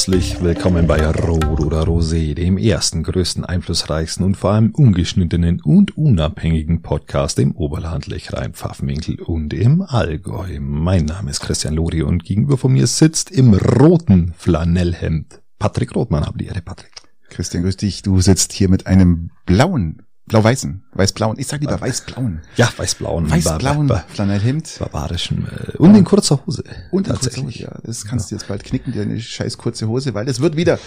Herzlich willkommen bei Rot oder Rosé, dem ersten, größten, einflussreichsten und vor allem ungeschnittenen und unabhängigen Podcast im Oberland, Lechrein, Pfaffenwinkel und im Allgäu. Mein Name ist Christian Lori und gegenüber von mir sitzt im roten Flanellhemd Patrick Rothmann. Hab die Ehre, Patrick. Christian, grüß dich. Du sitzt hier mit einem blauen Blau-Weißen, Weiß-Blauen. Ich sag lieber Weiß-Blauen. Ja, Weiß-Blauen. Weiß-Blauen Flanellhemd. Barbarischen. Äh, und in kurzer Hose. Und in kurzer Hose, ja. Das kannst ja. du jetzt bald knicken, deine scheiß kurze Hose, weil es wird wieder...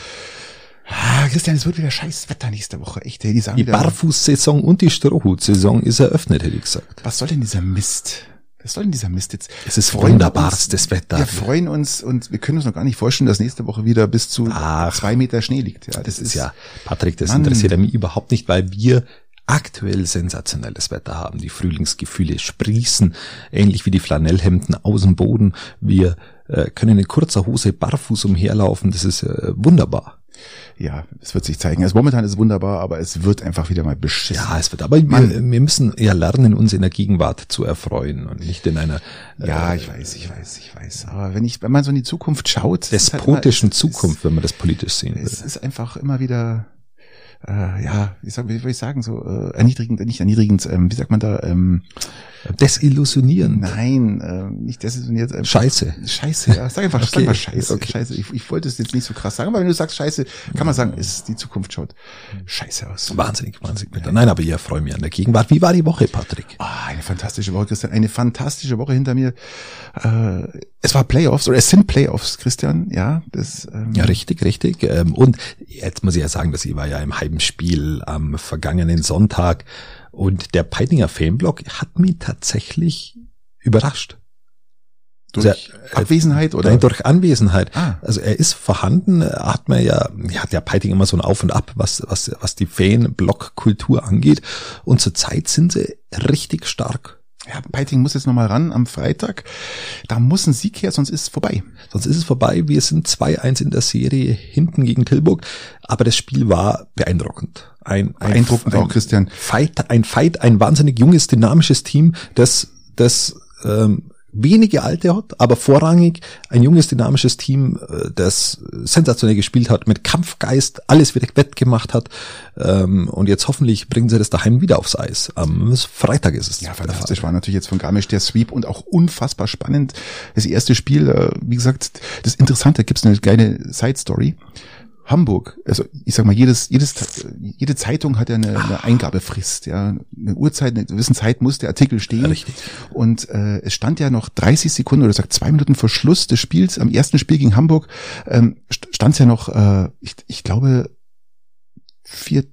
Ah, Christian, es wird wieder scheiß Wetter nächste Woche. Echt, die sagen Die Barfußsaison und die Strohhutsaison ist eröffnet, hätte ich gesagt. Was soll denn dieser Mist? Was soll denn dieser Mist jetzt? Es ist wunderbarstes Wetter. Wir freuen uns und wir können uns noch gar nicht vorstellen, dass nächste Woche wieder bis zu Ach, zwei Meter Schnee liegt. Ja, das, das ist ja, Patrick, das Mann. interessiert mich überhaupt nicht, weil wir aktuell sensationelles Wetter haben. Die Frühlingsgefühle sprießen, ähnlich wie die Flanellhemden aus dem Boden. Wir äh, können in kurzer Hose barfuß umherlaufen. Das ist äh, wunderbar. Ja, es wird sich zeigen. Also momentan ist es wunderbar, aber es wird einfach wieder mal beschissen. Ja, es wird, aber wir, wir, müssen ja lernen, uns in der Gegenwart zu erfreuen und nicht in einer. Äh, ja, ich weiß, ich weiß, ich weiß. Aber wenn ich, wenn man so in die Zukunft schaut, despotischen halt immer, Zukunft, es, wenn man das politisch sehen will. Es ist einfach immer wieder äh, ja, wie, sag, wie soll ich sagen, so äh, erniedrigend, nicht erniedrigend, ähm, wie sagt man da, ähm, desillusionierend. Nein, äh, nicht desillusioniert. Äh, Scheiße. Scheiße, ja, sag einfach, okay. sag mal Scheiße. Okay. Scheiße. Ich, ich wollte es jetzt nicht so krass sagen, aber wenn du sagst Scheiße, kann man sagen, ist die Zukunft schaut scheiße aus. Wahnsinnig, wahnsinnig. Ja. Nein, aber ich freue mich an der Gegenwart. Wie war die Woche, Patrick? Ah, eine fantastische Woche, Christian. Eine fantastische Woche hinter mir. Äh, es war Playoffs oder es sind Playoffs, Christian. Ja, das. Ähm ja, richtig, richtig. Ähm, und jetzt muss ich ja sagen, dass ich war ja im Heimspiel am vergangenen Sonntag und der Peitinger Fanblock hat mich tatsächlich überrascht. Durch also, Abwesenheit oder? Nein, durch Anwesenheit. Ah. Also er ist vorhanden, hat man ja, hat ja Peiting immer so ein Auf und Ab, was, was, was die Fan-Block-Kultur angeht. Und zurzeit sind sie richtig stark. Ja, Peiting muss jetzt nochmal ran am Freitag. Da muss ein Sieg her, sonst ist es vorbei. Sonst ist es vorbei. Wir sind 2-1 in der Serie hinten gegen Tilburg. Aber das Spiel war beeindruckend. Ein, ein beeindruckend ein, auch, Christian. Fight, ein Fight, ein wahnsinnig junges, dynamisches Team, das, das ähm, wenige Alte hat, aber vorrangig ein junges, dynamisches Team, äh, das sensationell gespielt hat, mit Kampfgeist alles wieder wettgemacht hat. Ähm, und jetzt hoffentlich bringen sie das daheim wieder aufs Eis. Am Freitag ist es. Ja, fantastisch war natürlich jetzt von Garmisch der Sweep und auch unfassbar spannend. Das erste Spiel, äh, wie gesagt, das Interessante, gibt es eine geile Side-Story. Hamburg, also ich sag mal, jedes, jedes, jede Zeitung hat ja eine, eine Eingabefrist, ja. Eine Uhrzeit, eine gewisse Zeit muss der Artikel stehen. Richtig. Und äh, es stand ja noch 30 Sekunden oder sagt zwei Minuten vor Schluss des Spiels, am ersten Spiel gegen Hamburg, ähm, stand es ja noch, äh, ich, ich glaube, vier,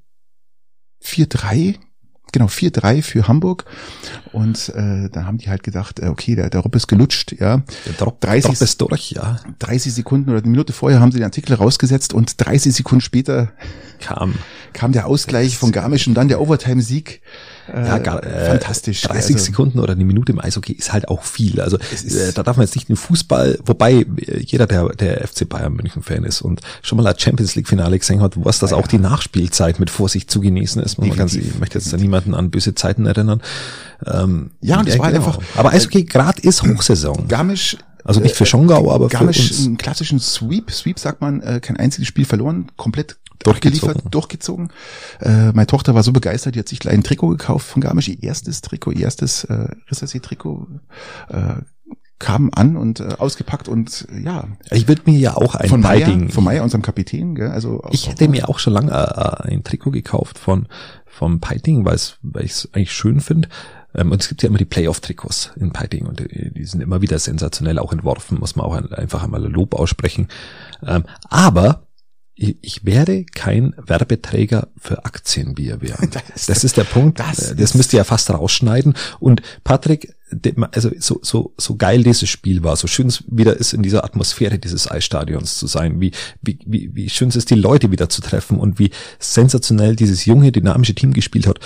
vier drei genau, 4-3 für Hamburg. Und äh, dann haben die halt gedacht, äh, okay, der, der Rob ist gelutscht, ja. Der Drop, 30, Drop ist durch, ja. 30 Sekunden oder eine Minute vorher haben sie den Artikel rausgesetzt und 30 Sekunden später kam, kam der Ausgleich von Garmisch und dann der Overtime-Sieg. Äh, ja, gar, äh, fantastisch. 30 also, Sekunden oder eine Minute im Eishockey ist halt auch viel. Also äh, da darf man jetzt nicht den Fußball, wobei äh, jeder, der der FC Bayern München Fan ist und schon mal ein Champions League Finale gesehen hat, was das ja, auch die Nachspielzeit mit Vorsicht zu genießen ist. Man ganz, ich möchte jetzt da niemanden an böse Zeiten erinnern. Ähm, ja, und es ja, war genau. einfach. Aber Eishockey gerade ist Hochsaison. Garmisch also nicht für Schongau, aber Garmisch für uns. einen klassischen Sweep. Sweep sagt man, äh, kein einziges Spiel verloren, komplett durchgezogen. durchgezogen. Äh, meine Tochter war so begeistert, die hat sich gleich ein Trikot gekauft von Garmisch, ihr erstes Trikot, ihr erstes äh, Rissersee-Trikot. Äh, kam an und äh, ausgepackt und ja. Ich würde mir ja auch ein von Meier, von Meier, unserem Kapitän, gell? Also ich hätte mir auch schon lange äh, ein Trikot gekauft von vom Piting, weil ich es eigentlich schön finde. Ähm, und es gibt ja immer die Playoff-Trikots in Piting und die, die sind immer wieder sensationell auch entworfen, muss man auch einfach einmal Lob aussprechen. Ähm, aber ich werde kein Werbeträger für Aktienbier werden. Das, das ist der Punkt. Das, das müsst ihr ja fast rausschneiden. Und Patrick, also so, so, so geil dieses Spiel war, so schön es wieder ist, in dieser Atmosphäre dieses Eisstadions zu sein, wie, wie, wie, wie schön es ist, die Leute wieder zu treffen und wie sensationell dieses junge, dynamische Team gespielt hat.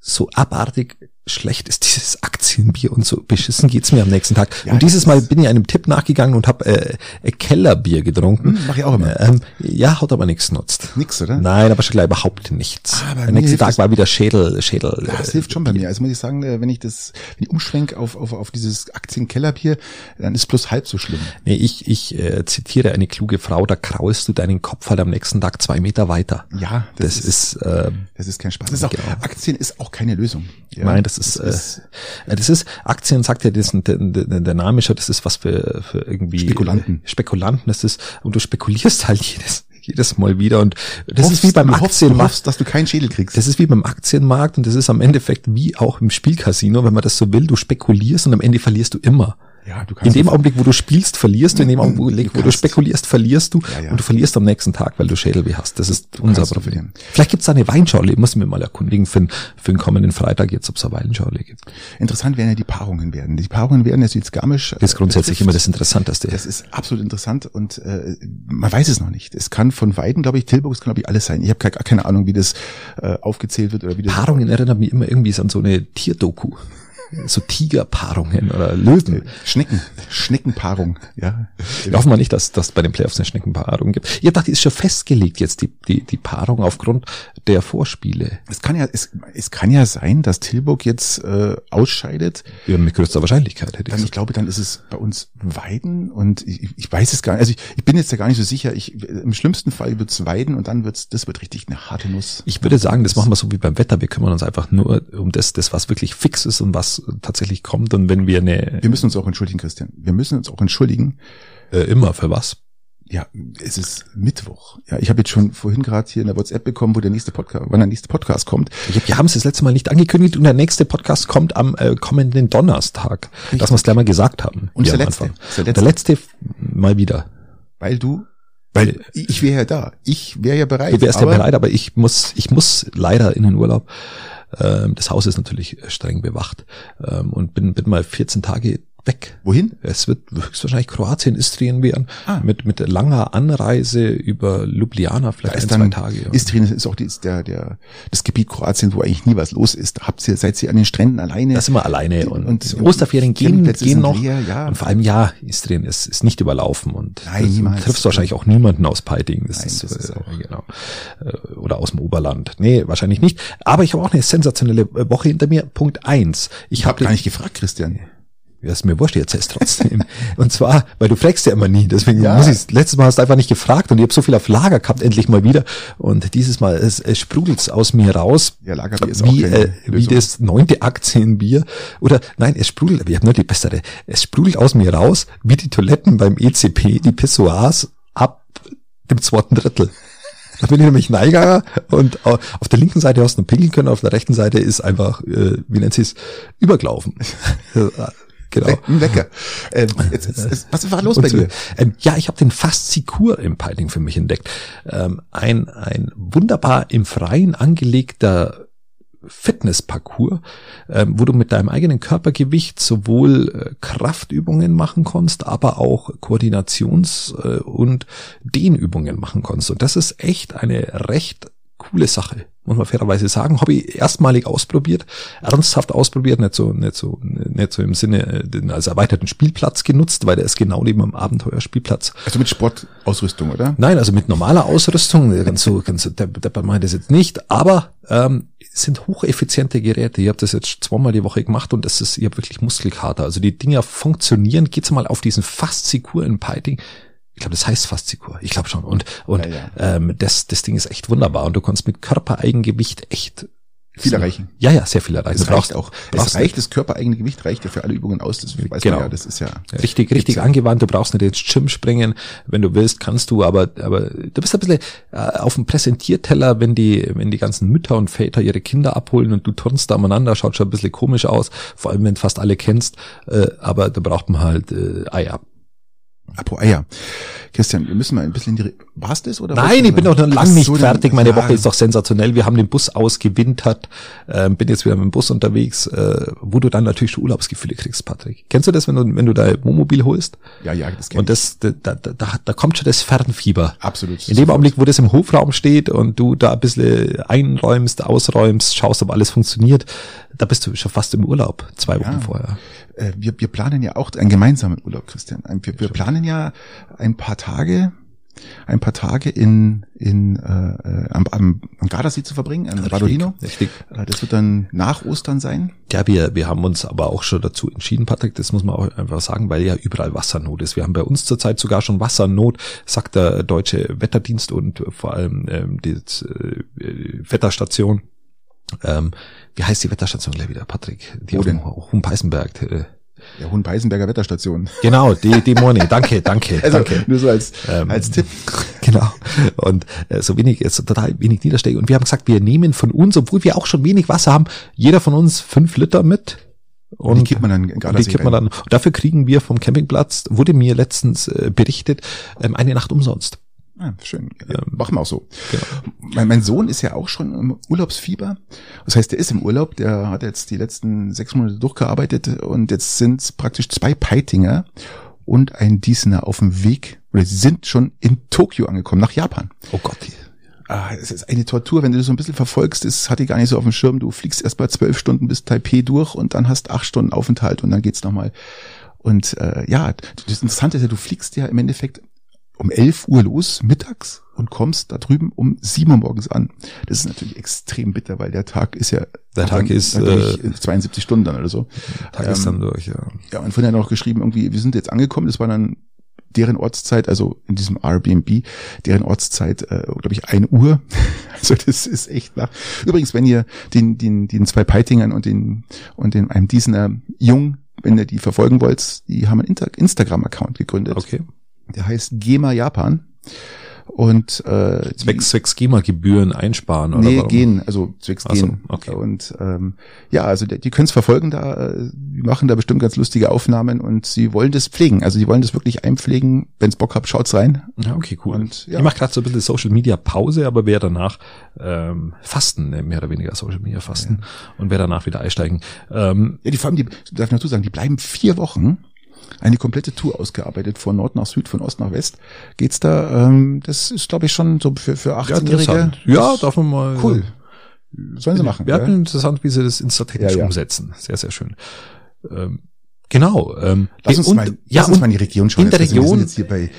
So abartig schlecht ist dieses Aktienbier und so beschissen geht's mir am nächsten Tag. Ja, und dieses das Mal ist- bin ich einem Tipp nachgegangen und habe äh, äh, Kellerbier getrunken. Hm, mach ich auch immer. Ähm, ja, hat aber nichts nutzt. Nix, oder? Nein, aber schon gleich überhaupt nichts. Ah, Am mir nächsten Tag das- war wieder Schädel, Schädel. Das äh, hilft schon bei mir. Also muss ich sagen, äh, wenn ich das, wenn ich umschwenk auf, auf, auf dieses Aktienkellerbier, dann ist plus halb so schlimm. Nee, ich, ich äh, zitiere eine kluge Frau, da kraulst du deinen Kopf halt am nächsten Tag zwei Meter weiter. Ja, Das, ist, äh, das ist kein Spaß. Das ist auch, Genau. Aktien ist auch keine Lösung. Ja, nein, das ist, das äh, das ist, Aktien sagt ja, das, ist- der Name schon, das ist was für, für irgendwie Spekulanten. Äh, Spekulanten, das ist, und du spekulierst halt jedes, jedes Mal wieder und das hoffst, ist wie beim du Aktienmarkt. hoffst, dass du keinen Schädel kriegst. Das ist wie beim Aktienmarkt und das ist am Endeffekt wie auch im Spielcasino, wenn man das so will, du spekulierst und am Ende verlierst du immer. Ja, In dem Augenblick, wo du spielst, verlierst du, in dem Augenblick, wo du spekulierst, verlierst du Ja, ja. und du verlierst am nächsten Tag, weil du Schädelweh hast. Das ist unser Problem. Vielleicht gibt's da eine Weinschorle, ich muss mir mal erkundigen für, den- für den kommenden Freitag jetzt, ob es eine Weinschorle gibt. Interessant werden ja die Paarungen werden. Die Paarungen werden jetzt jetzt Garmisch. Das ist grundsätzlich immer das Interessanteste. Das ist absolut interessant und äh, man weiß es noch nicht. Es kann von Weiden, glaube ich, Tilburg, es kann glaube ich alles sein. Ich habe keine, keine Ahnung, wie das äh, aufgezählt wird oder wie das. Paarungen erinnern mich immer irgendwie an so eine Tierdoku. So Tigerpaarungen oder Löwen. Schnecken, Schneckenpaarung, ja. Wir hoffen mal nicht, dass dass bei den Playoffs eine Schneckenpaarung gibt. Ihr dachte, ist schon festgelegt jetzt die, die, die Paarung aufgrund der Vorspiele. Es kann ja, es, es kann ja sein, dass Tilburg jetzt äh, ausscheidet. Ja, mit größter Wahrscheinlichkeit hätte ich Dann, ich gesagt. glaube, dann ist es bei uns Weiden und ich, ich weiß es gar nicht. Also ich, ich bin jetzt ja gar nicht so sicher. Ich, Im schlimmsten Fall wird's Weiden und dann wird's, das wird richtig eine harte Nuss. Ich würde sagen, das machen wir so wie beim Wetter. Wir kümmern uns einfach nur um das, das was wirklich fix ist und was tatsächlich kommt. Und wenn wir eine, Wir müssen uns auch entschuldigen, Christian. Wir müssen uns auch entschuldigen. äh, immer für was? Ja, es ist Mittwoch. Ja, ich habe jetzt schon vorhin gerade hier in der WhatsApp bekommen, wo der nächste Podcast, wann der nächste Podcast kommt. Ich, wir haben es das letzte Mal nicht angekündigt und der nächste Podcast kommt am äh, kommenden Donnerstag. Dass wir es gleich mal gesagt haben. Und der letzte. Anfang. Ist der Der letzte mal wieder. Weil du, Weil ich wäre ja da. Ich wäre ja bereit. du wärst ja bereit, aber ich muss, ich muss leider in den Urlaub. Ähm, das Haus ist natürlich äh, streng bewacht ähm, und bin, bin mal 14 Tage weg. Wohin? Es wird höchstwahrscheinlich Kroatien, Istrien werden, Ah. mit, mit langer Anreise über Ljubljana, Da vielleicht ist ein, dann, zwei Tage. ja. Istrien ist auch die, ist der, der, das Gebiet Kroatien, wo eigentlich nie was los ist. Da habt ihr, seid ihr an den Stränden alleine. Da sind wir alleine und, Und- und Osterferien gehen, gehen noch. leer, ja. Und vor allem ja, Istrien ist, ist nicht überlaufen und Nein, niemals. du triffst wahrscheinlich auch niemanden aus Peiting. Das Nein, ist, das ist äh, auch- genau. Äh, Oder aus dem Oberland. Nee, wahrscheinlich nicht. Aber ich habe auch eine sensationelle Woche hinter mir. Punkt eins. Ich ich habe habe gar nicht gefragt, Christian. ja, ist mir wurscht, jetzt ist trotzdem. und zwar, weil du fragst ja immer nie, deswegen Ja. muss ich letztes Mal hast du einfach nicht gefragt und ich habe so viel auf Lager gehabt, endlich mal wieder. Und dieses Mal, es, es sprudelt's aus mir raus. Ja, Lagerbier ist wie, auch äh, wie das neunte Aktienbier. Oder nein, es sprudelt, wir haben nur die bessere. Es sprudelt aus mir raus, wie die Toiletten beim ECP, die Pissoirs ab dem zweiten Drittel. Da bin ich nämlich Neiger und au- auf der linken Seite hast du noch pinkeln können, auf der rechten Seite ist einfach, äh, wie nennt sie es, übergelaufen. genau. Wecker. Ähm, jetzt, jetzt, jetzt, was war los Und bei dir? Ähm, ja, ich habe den Faszikur im Piling für mich entdeckt. Ähm, ein, ein wunderbar im Freien angelegter Fitnessparcours, ähm, wo du mit deinem eigenen Körpergewicht sowohl äh, Kraftübungen machen kannst, aber auch Koordinations- äh, und Dehnübungen machen kannst. Und das ist echt eine recht coole Sache, muss man fairerweise sagen. Habe ich erstmalig ausprobiert, ernsthaft ausprobiert, nicht so, nicht so, nicht so im Sinne äh, den als erweiterten Spielplatz genutzt, weil der ist genau neben dem Abenteuerspielplatz. Also mit Sportausrüstung, oder? Nein, also mit normaler Ausrüstung, ganz so, ganz so, der, der meint das jetzt nicht, aber ähm, es sind hocheffiziente Geräte. Ich habe das jetzt zweimal die Woche gemacht und das ist, ich habe wirklich Muskelkater. Also die Dinger funktionieren. Geht's mal auf diesen Faszikur in Piting. Ich glaube, das heißt Faszikur. Ich glaube schon. Und, und Ja, Ähm, das, das Ding ist echt wunderbar. Und du kannst mit Körpereigengewicht echt Viel erreichen. Ja, ja, sehr viel erreichen. Es reicht brauchst auch. Es reicht, das körpereigene Gewicht reicht ja für alle Übungen aus. Das weiß Genau. man ja. Das ist ja. Richtig, richtig ja. angewandt. Du brauchst nicht ins Gym springen. Wenn du willst, kannst du, aber, aber du bist ein bisschen äh, auf dem Präsentierteller, wenn die, wenn die ganzen Mütter und Väter ihre Kinder abholen und du turnst da umeinander, schaut schon ein bisschen komisch aus, vor allem wenn du fast alle kennst, äh, aber da braucht man halt äh, Eier. Apropos Eier. Christian, wir müssen mal ein bisschen in die, war's das oder? Nein, ich bin doch noch lang nicht so, fertig. Meine ja. Woche ist doch sensationell. Wir haben den Bus ausgewintert, ähm, bin jetzt wieder mit dem Bus unterwegs, äh, wo du dann natürlich schon Urlaubsgefühle kriegst, Patrick. Kennst du das, wenn du, wenn du dein Wohnmobil holst? Ja, ja, das kenn Und das, da, da, da, da kommt schon das Fernfieber. Absolut. In dem Augenblick, wo das im Hofraum steht und du da ein bisschen einräumst, ausräumst, schaust, ob alles funktioniert, Da bist du schon fast im Urlaub, zwei Wochen Ja. vorher. Äh, wir, wir planen ja auch einen gemeinsamen Urlaub, Christian. Wir, wir planen ja ein paar Tage, ein paar Tage in, in äh, am, am, am Gardasee zu verbringen, an Badolino. Richtig. Äh, Das wird dann nach Ostern sein. Ja, wir, wir haben uns aber auch schon dazu entschieden, Patrick, das muss man auch einfach sagen, weil ja überall Wassernot ist. Wir haben bei uns zurzeit sogar schon Wassernot, sagt der deutsche Wetterdienst und vor allem ähm, die äh, Wetterstation. Ähm, wie heißt die Wetterstation gleich wieder, Patrick? Die Wo auf denn? Humpeißenberg. Äh, Der Hohenpeißenberger Wetterstation. genau, die, die Morning. Danke, danke, Also danke. nur so als, Ähm, als Tipp. Genau. Und äh, so wenig, ist total wenig Niederschläge. Und wir haben gesagt, wir nehmen von uns, obwohl wir auch schon wenig Wasser haben, jeder von uns fünf Liter mit. Und die kippt man dann und die kippt man dann. Und dafür kriegen wir vom Campingplatz, wurde mir letztens äh, berichtet, ähm, eine Nacht umsonst. Ah, schön. Ja, machen wir auch so. Genau. Mein, mein Sohn ist ja auch schon im Urlaubsfieber. Das heißt, der ist im Urlaub, der hat jetzt die letzten sechs Monate durchgearbeitet und jetzt sind praktisch zwei Peitinger und ein Diesener auf dem Weg, oder sie sind schon in Tokio angekommen, nach Japan. Oh Gott. Ah, es ist eine Tortur, wenn du das so ein bisschen verfolgst, das hatte ich gar nicht so auf dem Schirm. Du fliegst erst mal zwölf Stunden bis Taipei durch und dann hast acht Stunden Aufenthalt und dann geht's nochmal. Und äh, ja, das Interessante ist ja, du fliegst ja im Endeffekt um 11 Uhr los, mittags, und kommst da drüben um 7 Uhr morgens an. Das ist natürlich extrem bitter, weil der Tag ist ja Der Tag dann ist, äh, 72 Stunden dann oder so. Tag ist Ähm, dann durch, ja. Ja, und vorhin hat noch geschrieben, irgendwie, wir sind jetzt angekommen, das war dann deren Ortszeit, also in diesem Airbnb, deren Ortszeit, äh, glaube ich, 1 Uhr. Also das ist echt nach. Übrigens, wenn ihr den, den, den zwei Peitingern und den, und den, einem Diesener Jung, wenn ihr die verfolgen wollt, die haben einen Inter- Instagram-Account gegründet. Okay. Der heißt Gema Japan. Und äh, Zwecks, zwecks GEMA-Gebühren einsparen, oder? Nee, warum? gehen, also zwecks Ach so, gehen. okay. Und ähm, ja, also die, die können es verfolgen da, äh, die machen da bestimmt ganz lustige Aufnahmen und sie wollen das pflegen. Also die wollen das wirklich einpflegen. Wenn's Bock habt, schaut's rein. Ja, okay, cool. Und, ja. Ich mache gerade so ein bisschen Social Media Pause, aber werde danach ähm, fasten, äh, mehr oder weniger Social Media fasten und werde danach wieder einsteigen. Ähm, Ja, die vor allem, die darf ich noch dazu sagen, die bleiben vier Wochen. Eine komplette Tour ausgearbeitet, von Nord nach Süd, von Ost nach West. Geht's da, ähm, das ist, glaube ich, schon so für, für 18-Jährige. interessant. Ja, darf man mal. Cool. Sollen sie machen. Wir gell? hatten interessant, wie sie das instatechnisch Ja, ja. umsetzen. Sehr, sehr schön. Ähm, genau. Ähm, Lass uns, und, mal, ja, lass uns mal in die Region schauen. in der Jetzt, also wir Region- sind jetzt hier bei, äh,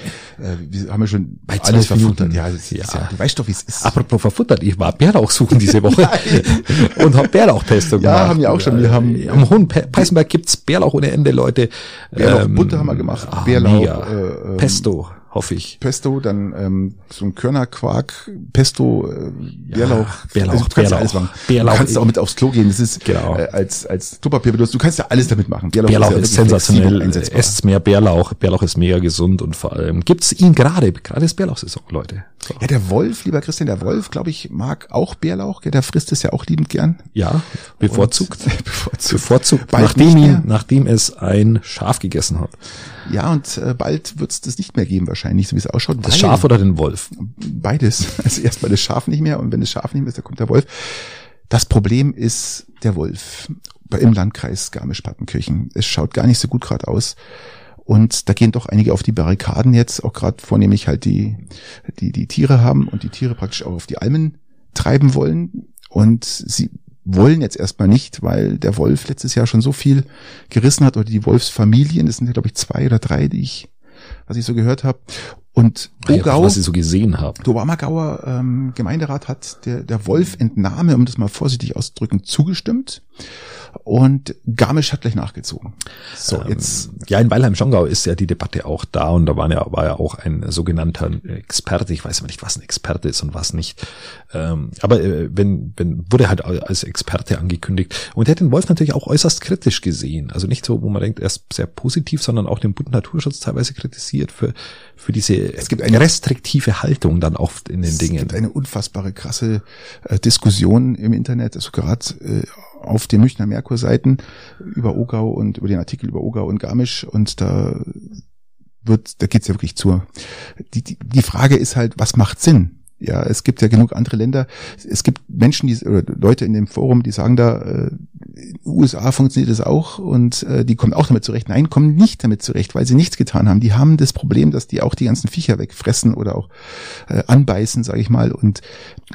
wir haben ja schon Bei alles verfuttert. Ja, das Ja. ja, du weißt doch, wie es ist. Apropos verfuttert, ich war Bärlauch suchen diese Woche und habe Bärlauchpesto Ja, gemacht. haben wir auch schon. Wir haben- Äh, am Hohen Pe Peißenberg gibt's Bärlauch ohne Ende, Leute. Bärlauch Butter haben wir gemacht. ah, Bärlauch, äh, ähm, Pesto, hoffe ich. Pesto, dann ähm, so ein Körnerquark, Pesto, äh, Bärlauch. Bärlauch, also, du kannst Bärlauch. ja alles machen. Bärlauch. Du kannst auch mit aufs Klo gehen. Das ist Genau. äh, als als Klopapier benutzt. Du kannst ja alles damit machen. Bärlauch ja ist wirklich sensationell. flexibel einsetzbar. Esst mehr Bärlauch. Bärlauch ist mega gesund und vor allem gibt's ihn gerade. Gerade ist Bärlauchsaison, Leute. So. Ja, der Wolf, lieber Christian, der Wolf, glaube ich, mag auch Bärlauch. Ja, der frisst es ja auch liebend gern. Ja, bevorzugt. Und, bevorzugt. Bevorzugt, nachdem, ihn, nachdem es ein Schaf gegessen hat. Ja, und äh, bald wird es das nicht mehr geben wahrscheinlich, so wie es ausschaut. Das Schaf oder den Wolf? Beides. Also erstmal das Schaf nicht mehr und wenn das Schaf nicht mehr ist, dann kommt der Wolf. Das Problem ist der Wolf im Landkreis Garmisch-Partenkirchen. Es schaut gar nicht so gut gerade aus. Und da gehen doch einige auf die Barrikaden jetzt, auch gerade vornehmlich halt die, die, die Tiere haben und die Tiere praktisch auch auf die Almen treiben wollen. Und sie wollen jetzt erstmal nicht, weil der Wolf letztes Jahr schon so viel gerissen hat oder die Wolfsfamilien, das sind ja glaube ich zwei oder drei, die ich, was ich so gehört habe. Und Ogau, Was ich so gesehen habe. der Obermagauer ähm, Gemeinderat hat der, der Wolfentnahme, um das mal vorsichtig auszudrücken, zugestimmt. Und Garmisch hat gleich nachgezogen. So, jetzt Ja, in Weilheim-Schongau ist ja die Debatte auch da und da war ja, war ja auch ein sogenannter Experte. Ich weiß aber nicht, was ein Experte ist und was nicht. Ähm, aber äh, wenn, wenn wurde halt als Experte angekündigt und er hat den Wolf natürlich auch äußerst kritisch gesehen. Also nicht so, wo man denkt, er ist sehr positiv, sondern auch den Bund Naturschutz teilweise kritisiert für für diese es gibt eine- restriktive Haltung dann oft in den es Dingen. gibt eine unfassbare krasse äh, Diskussion im Internet, also gerade äh, auf den Münchner Merkur-Seiten über Ogau und über den Artikel über Ogau und Garmisch und da wird, da geht's ja wirklich zu. Die, die, die Frage ist halt, was macht Sinn? Ja, es gibt ja genug andere Länder. Es gibt Menschen, die oder Leute in dem Forum, die sagen da, äh, USA funktioniert das auch und äh, die kommen auch damit zurecht. Nein, kommen nicht damit zurecht, weil sie nichts getan haben. Die haben das Problem, dass die auch die ganzen Viecher wegfressen oder auch äh, anbeißen, sage ich mal. Und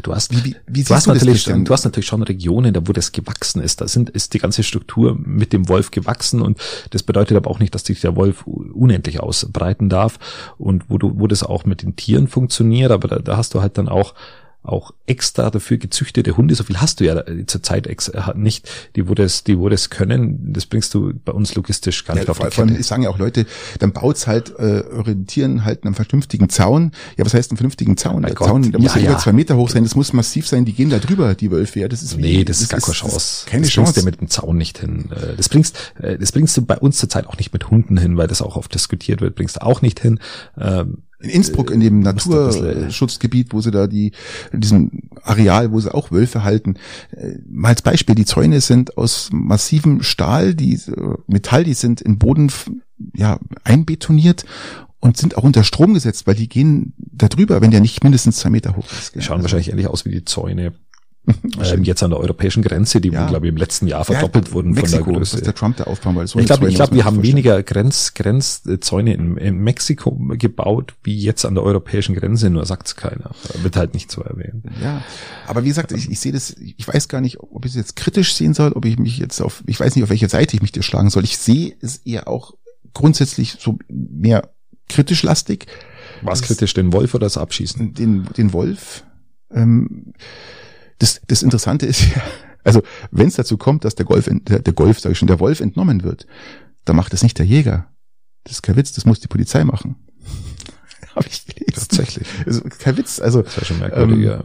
du hast, wie, wie, du hast du natürlich, das du hast natürlich schon Regionen, da wo das gewachsen ist. Da sind ist die ganze Struktur mit dem Wolf gewachsen und das bedeutet aber auch nicht, dass sich der Wolf unendlich ausbreiten darf und wo du wo das auch mit den Tieren funktioniert. Aber da, da hast du halt dann auch auch extra dafür gezüchtete Hunde, so viel hast du ja zurzeit nicht, die wo das, die wo das können, das bringst du bei uns logistisch gar nicht ja, auf die vor allem sagen ja auch Leute, dann baut's halt, äh, orientieren halt einen vernünftigen Zaun. Ja, was heißt einen vernünftigen Zaun? Der Gott, Zaun, der muss ja, über zwei Meter hoch sein, das muss massiv sein, die gehen da drüber, die Wölfe, ja, das ist wie, Nee, das, das ist gar keine Chance. Keine das Chance. bringst du mit dem Zaun nicht hin. Äh, das bringst, äh, das bringst du bei uns zurzeit auch nicht mit Hunden hin, weil das auch oft diskutiert wird, bringst du auch nicht hin. Ähm, in Innsbruck, in dem Naturschutzgebiet, wo sie da die, in diesem Areal, wo sie auch Wölfe halten. Äh, mal als Beispiel, die Zäune sind aus massivem Stahl, die Metall, die sind in Boden ja, einbetoniert und sind auch unter Strom gesetzt, weil die gehen da drüber, wenn der nicht mindestens zwei Meter hoch ist. Die schauen also, wahrscheinlich ähnlich aus wie die Zäune ähm, jetzt an der europäischen Grenze, die, ja. glaube ich, im letzten Jahr verdoppelt ja, wurden Mexiko, von der Größe. Was der Trump da aufbauen, weil so ich glaube, ich glaube, wir haben weniger Grenz, Grenzzäune in, in Mexiko gebaut, wie jetzt an der europäischen Grenze, nur sagt's keiner. Wird halt nicht so erwähnt. Ja, aber wie gesagt, ich, ich sehe das, ich weiß gar nicht, ob ich es jetzt kritisch sehen soll, ob ich mich jetzt auf, ich weiß nicht, auf welche Seite ich mich dir schlagen soll. Ich sehe es eher auch grundsätzlich so mehr kritisch lastig. Was kritisch, den Wolf oder das Abschießen? Den, den Wolf. Ähm, das, das Interessante ist ja, also wenn es dazu kommt, dass der Golf, der, der Golf, sage ich schon, der Wolf entnommen wird, dann macht es nicht der Jäger. Das ist kein Witz, das muss die Polizei machen. Habe ich gelesen. Tatsächlich. Also, kein Witz. Also, das war schon merkwürdig, ähm, ja.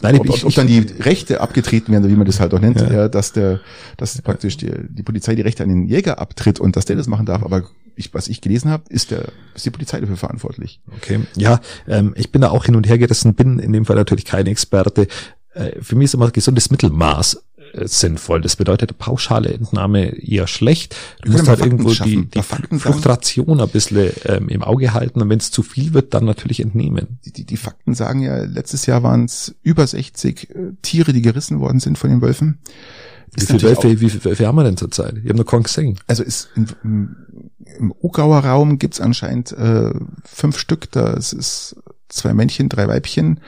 Nein, ob, ob, ob dann die Rechte abgetreten werden, wie man das halt auch nennt, ja. ja dass der, dass praktisch die, die Polizei die Rechte an den Jäger abtritt und dass der das machen darf. Aber ich, was ich gelesen habe, ist der, ist die Polizei dafür verantwortlich. Okay. Ja, ähm, ich bin da auch hin und her gerissen, bin in dem Fall natürlich kein Experte. Äh, für mich ist immer gesundes Mittelmaß äh, sinnvoll. Das bedeutet pauschale Entnahme eher schlecht. Du musst halt irgendwo die, die Fluktuation ein bisschen ähm, im Auge halten und wenn es zu viel wird, dann natürlich entnehmen. Die, die, die Fakten sagen ja, letztes Jahr waren es über 60 äh, Tiere, die gerissen worden sind von den Wölfen. Wie viele Wölfe, wie viele Wölfe haben wir denn zurzeit? Ich habe noch keinen gesehen. Also ist im, im, Ugauer Raum gibt's anscheinend äh, fünf Stück. Da ist zwei Männchen, drei Weibchen.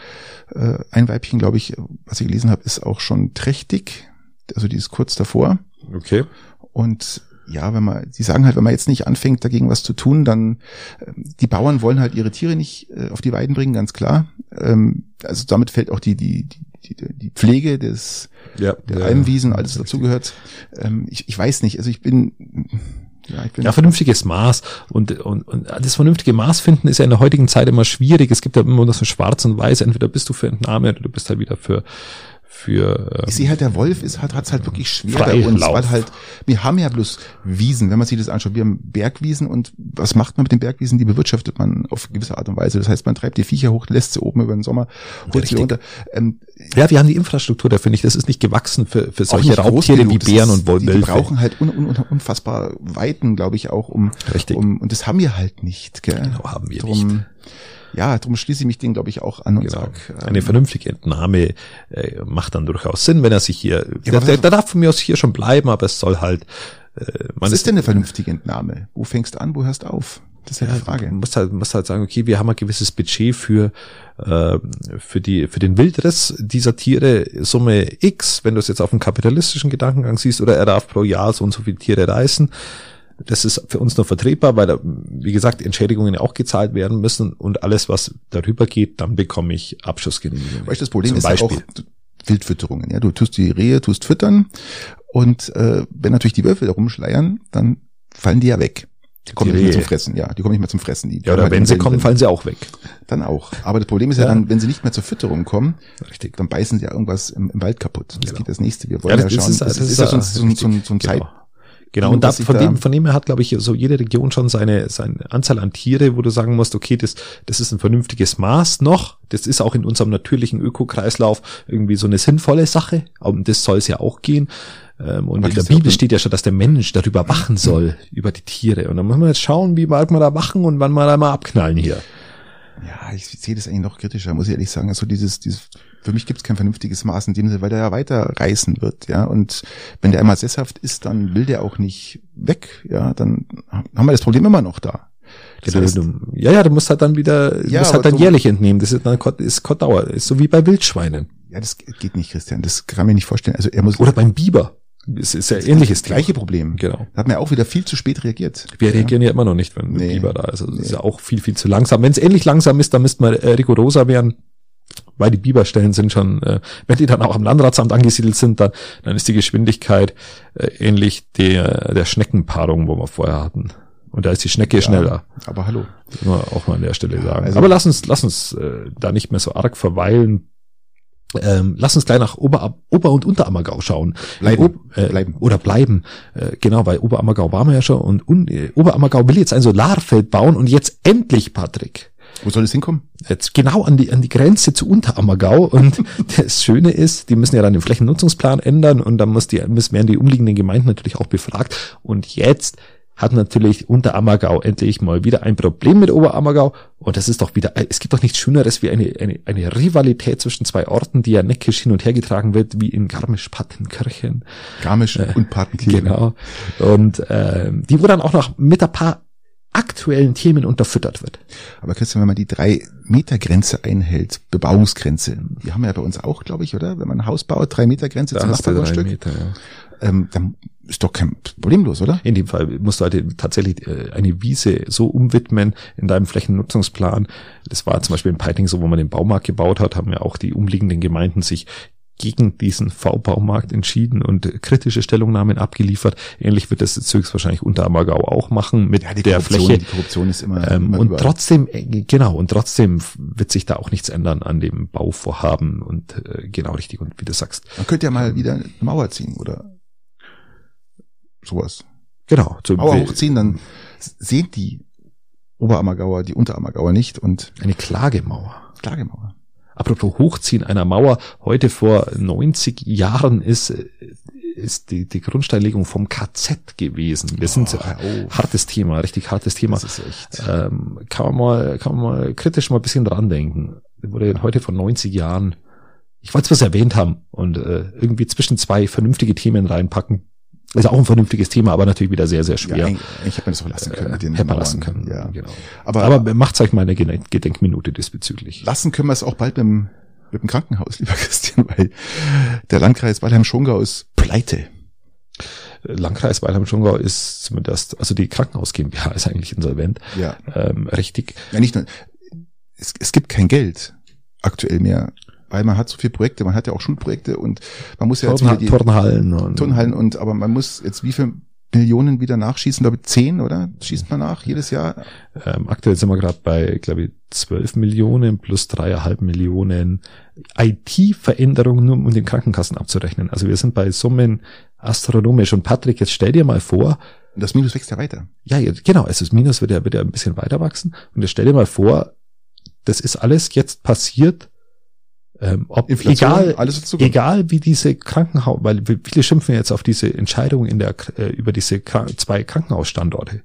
Äh, ein Weibchen, glaube ich, was ich gelesen habe, ist auch schon trächtig. Also die ist kurz davor. Okay. Und ja, wenn man, die sagen halt, wenn man jetzt nicht anfängt, dagegen was zu tun, dann äh, die Bauern wollen halt ihre Tiere nicht äh, auf die Weiden bringen, ganz klar. Ähm, also damit fällt auch die die die, die Pflege des ja, der ja, Almwiesen, alles dazugehört. Ähm, ich, ich weiß nicht, also ich bin ja, ja, vernünftiges Maß. Und, und, und das vernünftige Maß finden ist ja in der heutigen Zeit immer schwierig. Es gibt ja immer nur so schwarz und weiß. Entweder bist du für Entnahme oder du bist halt wieder für, für ähm, ich sehe halt der Wolf ist hat hat's halt wirklich schwer bei uns weil halt wir haben ja bloß Wiesen. Wenn man sich das anschaut wir haben Bergwiesen und was macht man mit den Bergwiesen? Die bewirtschaftet man auf gewisse Art und Weise. Das heißt man treibt die Viecher hoch lässt sie oben über den Sommer holt sie runter. Ähm, ja wir haben die Infrastruktur da finde ich das ist nicht gewachsen für für solche Raubtiere wie Bären und Wölfe die, die brauchen halt un, un, unfassbar Weiten glaube ich auch um Richtig. um und das haben wir halt nicht gell? genau haben wir Drum, nicht ja, darum schließe ich mich den, glaube ich, auch an und genau. sag. Ähm, Eine vernünftige Entnahme äh, macht dann durchaus Sinn, wenn er sich hier, ja, der, der, der darf von mir aus hier schon bleiben, aber es soll halt. Äh, was ist denn eine vernünftige Entnahme? Wo fängst du an, wo hörst du auf? Das ist ja, ja die Frage. Man muss halt, muss halt sagen, okay, wir haben ein gewisses Budget für äh, für die für den Wildriss dieser Tiere Summe X, wenn du es jetzt auf einen kapitalistischen Gedankengang siehst, oder er darf pro Jahr so und so viele Tiere reißen das ist für uns nur vertretbar, weil da, wie gesagt, Entschädigungen ja auch gezahlt werden müssen und alles, was darüber geht, dann bekomme ich Abschussgenehmigung. Du, das Problem ist Beispiel. ja auch Wildfütterungen. Ja, du tust die Rehe, tust füttern und äh, wenn natürlich die Wölfe da rumschleiern, dann fallen die ja weg. Die kommen die nicht mehr zum Fressen, ja, die kommen nicht mehr zum Fressen. Die ja, oder halt wenn sie kommen, fallen sie auch weg. Dann auch. Aber das Problem ist ja, ja dann, wenn sie nicht mehr zur Fütterung kommen, Richtig. dann beißen sie ja irgendwas im, im Wald kaputt. Das genau. geht das nächste. Wir wollen ja, das ja schauen. Ist, das, das ist, ja so, so, so, so ein Zeit, genau. Genau, und da, von, dem, von dem her hat, glaube ich, so jede Region schon seine, seine Anzahl an Tiere, wo du sagen musst, okay, das, das ist ein vernünftiges Maß noch. Das ist auch in unserem natürlichen Ökokreislauf irgendwie so eine sinnvolle Sache. Um das soll es ja auch gehen. Ähm, und Aber in der Bibel steht ja schon, dass der Mensch darüber wachen soll, über die Tiere. Und dann müssen wir jetzt schauen, wie weit wir da wachen und wann wir da mal abknallen hier. Ja, ich sehe das eigentlich noch kritischer, muss ich ehrlich sagen. Also dieses, dieses Für mich gibt es kein vernünftiges Maß in dem Sinne, weil der ja weiter reißen wird, ja. Und wenn der einmal sesshaft ist, dann will der auch nicht weg, ja. Dann haben wir das Problem immer noch da. Das heißt, ja, ja, du musst halt dann wieder, ja, musst halt dann jährlich entnehmen. Das ist dann ist Kottdauer, ist so wie bei Wildschweinen. Ja, das geht nicht, Christian. Das kann mir nicht vorstellen. Also er muss oder beim Biber. Es ist ja ähnliches das gleiche Problem. Genau. Da hat man ja auch wieder viel zu spät reagiert. Wir ja. reagieren ja immer noch nicht, wenn nee. Biber da ist. Also nee. ist ja auch viel, viel zu langsam. Wenn es ähnlich langsam ist, dann müsste man äh, rigoroser werden. Weil die Biberstellen sind schon, äh, wenn die dann auch am Landratsamt angesiedelt sind, dann, dann ist die Geschwindigkeit äh, ähnlich der, der Schneckenpaarung, wo wir vorher hatten. Und da ist die Schnecke ja, schneller. Aber hallo. Man auch mal an der Stelle sagen. Also, aber lass uns, lass uns äh, da nicht mehr so arg verweilen. Ähm, lass uns gleich nach Ober, Ober- und Unterammergau schauen. Bleiben. Äh, bleiben. Oder bleiben. Äh, genau, bei Oberammergau waren wir ja schon. Und un, äh, Oberammergau will jetzt ein Solarfeld bauen und jetzt endlich, Patrick. Wo soll es hinkommen? Jetzt genau an die, an die Grenze zu Unterammergau. Und das Schöne ist, die müssen ja dann den Flächennutzungsplan ändern und dann muss die, müssen, werden die umliegenden Gemeinden natürlich auch befragt. Und jetzt hat natürlich Unterammergau endlich mal wieder ein Problem mit Oberammergau. Und das ist doch wieder, es gibt doch nichts Schöneres wie eine, eine, eine Rivalität zwischen zwei Orten, die ja neckisch hin und her getragen wird, wie in Garmisch-Partenkirchen. Garmisch äh, und Partenkirchen. Genau. Und äh, die, wo dann auch noch mit ein paar aktuellen Themen unterfüttert wird. Aber Christian, wenn man die drei Meter Grenze einhält, Bebauungsgrenze, die haben wir ja bei uns auch, glaube ich, oder? Wenn man ein Haus baut, drei Meter Grenze da zum Nachbargrundstück. Meter, ja ähm, dann ist doch kein Problemlos, oder? In dem Fall musst du halt tatsächlich äh, eine Wiese so umwidmen in deinem Flächennutzungsplan. Das war zum Beispiel in Peiting so, wo man den Baumarkt gebaut hat, haben ja auch die umliegenden Gemeinden sich gegen diesen V-Baumarkt entschieden und kritische Stellungnahmen abgeliefert. Ähnlich wird das jetzt höchstwahrscheinlich unter Ammergau auch machen mit ja, der Fläche. Die Korruption ist immer, ähm, immer und überall. trotzdem äh, genau und trotzdem wird sich da auch nichts ändern an dem Bauvorhaben und äh, genau richtig und wie du sagst. Man könnte ja mal wieder eine Mauer ziehen oder sowas. Genau. Zur Mauer hochziehen, dann sehen die Oberammergauer, die Unterammergauer nicht und eine Klagemauer. Klagemauer. Apropos Hochziehen einer Mauer, heute vor 90 Jahren ist ist die, die Grundsteinlegung vom KZ gewesen. Wir sind oh, oh. hartes Thema, richtig hartes Thema. Das ist echt. Ähm, kann man mal, kann man mal kritisch mal ein bisschen dran denken. Wurde heute vor 90 Jahren, ich wollte es was erwähnt haben und äh, irgendwie zwischen zwei vernünftige Themen reinpacken. Ist auch ein vernünftiges Thema, aber natürlich wieder sehr, sehr schwer. Ja, ich habe mir das auch lassen können. Mit den Hätte man lassen können, ja. genau. Aber, aber macht euch mal eine Gedenkminute diesbezüglich. Lassen können wir es auch bald mit dem, mit dem Krankenhaus, lieber Christian, weil der Landkreis Weilheim-Schongau ist pleite. Landkreis Weilheim-Schongau ist zumindest, also die Krankenhaus GmbH ist eigentlich insolvent. Ja. Ähm, richtig. Ja, nicht nur, es, es gibt kein Geld aktuell mehr weil man hat so viele Projekte, man hat ja auch Schulprojekte und man muss ja jetzt wieder die Turnhallen und Turnhallen und aber man muss jetzt wie viel Millionen wieder nachschießen, glaube ich zehn, oder? Schießt man nach jedes Jahr? Ähm, aktuell sind wir gerade bei, glaube ich, zwölf Millionen plus dreieinhalb Millionen IT-Veränderungen, nur um den Krankenkassen abzurechnen. Also wir sind bei Summen astronomisch. Und Patrick, jetzt stell dir mal vor, und das Minus wächst ja weiter. Ja, genau. Also das Minus wird ja, wird ja ein bisschen weiter wachsen. Und jetzt stell dir mal vor, das ist alles jetzt passiert ähm, ob Inflation, egal, alles egal wie diese Krankenhaus, weil viele schimpfen jetzt auf diese Entscheidung in der äh, über diese zwei Krankenhausstandorte.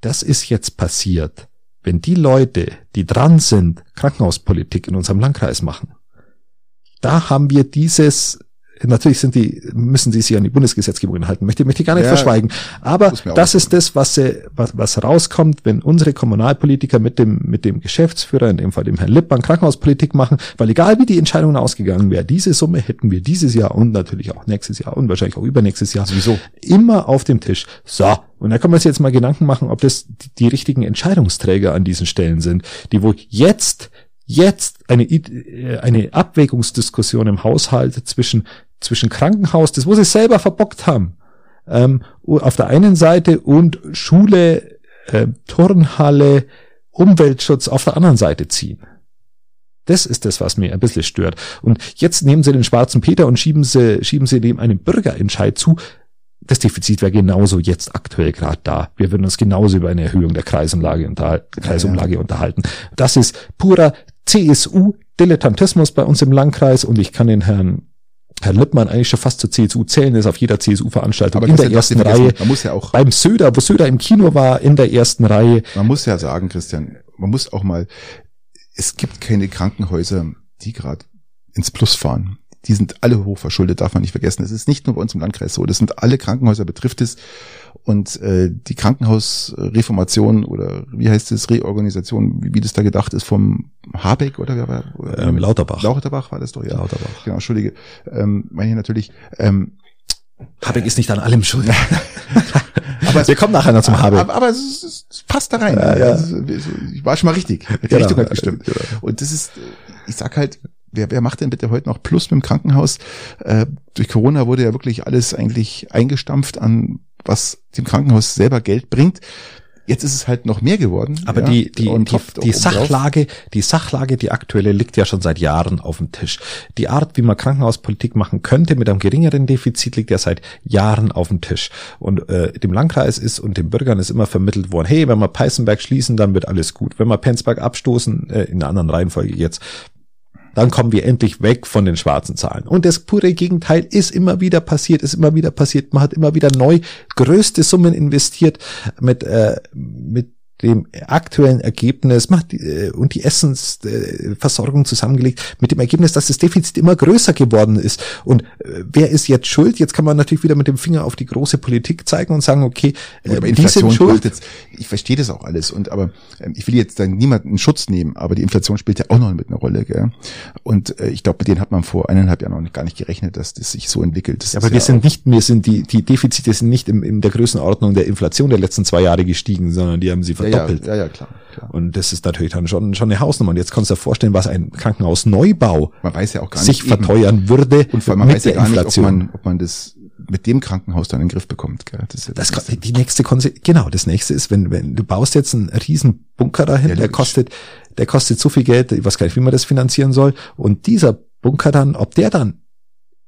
Das ist jetzt passiert, wenn die Leute, die dran sind, Krankenhauspolitik in unserem Landkreis machen. Da haben wir dieses natürlich sind die, müssen sie sich an die Bundesgesetzgebung halten, möchte, möchte ich gar nicht ja, verschweigen. Aber das ist das, was, sie, was, was rauskommt, wenn unsere Kommunalpolitiker mit dem, mit dem Geschäftsführer, in dem Fall dem Herrn Lippmann, Krankenhauspolitik machen, weil egal wie die Entscheidungen ausgegangen wäre, diese Summe hätten wir dieses Jahr und natürlich auch nächstes Jahr und wahrscheinlich auch übernächstes Jahr sowieso immer auf dem Tisch. So. Und da kann man sich jetzt mal Gedanken machen, ob das die, die richtigen Entscheidungsträger an diesen Stellen sind, die wo jetzt jetzt eine, äh, eine Abwägungsdiskussion im Haushalt zwischen zwischen Krankenhaus, das wo sie selber verbockt haben, ähm, auf der einen Seite und Schule, äh, Turnhalle, Umweltschutz auf der anderen Seite ziehen. Das ist das, was mir ein bisschen stört. Und jetzt nehmen sie den schwarzen Peter und schieben sie, schieben sie dem einen Bürgerentscheid zu. Das Defizit wäre genauso jetzt aktuell gerade da. Wir würden uns genauso über eine Erhöhung der Kreisumlage, unterhalten, Kreisumlage ja, ja. unterhalten. Das ist purer CSU-Dilettantismus bei uns im Landkreis und ich kann den Herrn Herr Lippmann eigentlich schon fast zur CSU zählen ist auf jeder CSU-Veranstaltung in der ersten Reihe. Man muss ja auch beim Söder, wo Söder im Kino war, in der ersten Reihe. Man muss ja sagen, Christian, man muss auch mal, es gibt keine Krankenhäuser, die gerade ins Plus fahren. Die sind alle hochverschuldet, darf man nicht vergessen. Es ist nicht nur bei uns im Landkreis so. Das sind alle Krankenhäuser betrifft es. Und äh, die Krankenhausreformation oder wie heißt es, Reorganisation, wie, wie das da gedacht ist, vom Habeck oder wer war? Ähm, Lauterbach. Lauterbach war das doch, ja. Lauterbach. Genau, Entschuldige. Ähm, meine ich natürlich. Ähm, Habeck ist nicht an allem schuld. aber Wir kommen nachher noch zum Habeck. Aber, aber es, es, es passt da rein. Ja, ja. Also, ich war schon mal richtig. Die Genau. Richtung hat gestimmt. Genau. Und das ist, ich sag halt, wer, wer macht denn bitte heute noch Plus mit dem Krankenhaus? Äh, durch Corona wurde ja wirklich alles eigentlich eingestampft an, was dem Krankenhaus selber Geld bringt. Jetzt ist es halt noch mehr geworden. Aber ja, die, die, und die, die obendrauf. Sachlage, die Sachlage, die aktuelle liegt ja schon seit Jahren auf dem Tisch. Die Art, wie man Krankenhauspolitik machen könnte mit einem geringeren Defizit, liegt ja seit Jahren auf dem Tisch. Und äh, dem Landkreis ist und den Bürgern ist immer vermittelt worden, hey, wenn wir Peißenberg schließen, dann wird alles gut. Wenn wir Penzberg abstoßen, äh, in einer anderen Reihenfolge jetzt, dann kommen wir endlich weg von den schwarzen Zahlen. Und das pure Gegenteil ist immer wieder passiert, ist immer wieder passiert. Man hat immer wieder neu größte Summen investiert mit, äh, mit dem aktuellen Ergebnis macht die, äh, und die Essensversorgung zusammengelegt mit dem Ergebnis, dass das Defizit immer größer geworden ist. Und äh, wer ist jetzt schuld? Jetzt kann man natürlich wieder mit dem Finger auf die große Politik zeigen und sagen, okay, äh, die sind schuld. jetzt, ich verstehe das auch alles und aber ähm, ich will jetzt dann niemanden in Schutz nehmen, aber die Inflation spielt ja auch noch mit einer Rolle, gell? Und äh, ich glaube, mit denen hat man vor eineinhalb Jahren noch nicht, gar nicht gerechnet, dass das sich so entwickelt. Das Ja, aber wir sind auch- nicht, wir sind die, die Defizite sind nicht in, in der Größenordnung der Inflation der letzten zwei Jahre gestiegen, sondern die haben sie ja, ja, verdoppelt. ja, ja, klar, klar. Und das ist natürlich dann schon, schon eine Hausnummer. Und jetzt kannst du dir vorstellen, was ein Krankenhausneubau Man weiß ja auch gar sich nicht eben- verteuern würde und vor allem man mit weiß ja gar nicht, ob Inflation. man, ob man das mit dem Krankenhaus dann in den Griff bekommt, gell? Das, ist ja das, das kann- die nächste Konse genau, das nächste ist, wenn, wenn du baust jetzt einen riesen Bunker dahin, Ja, der kostet, der kostet so viel Geld, ich weiß gar nicht, wie man das finanzieren soll. Und dieser Bunker dann, ob der dann,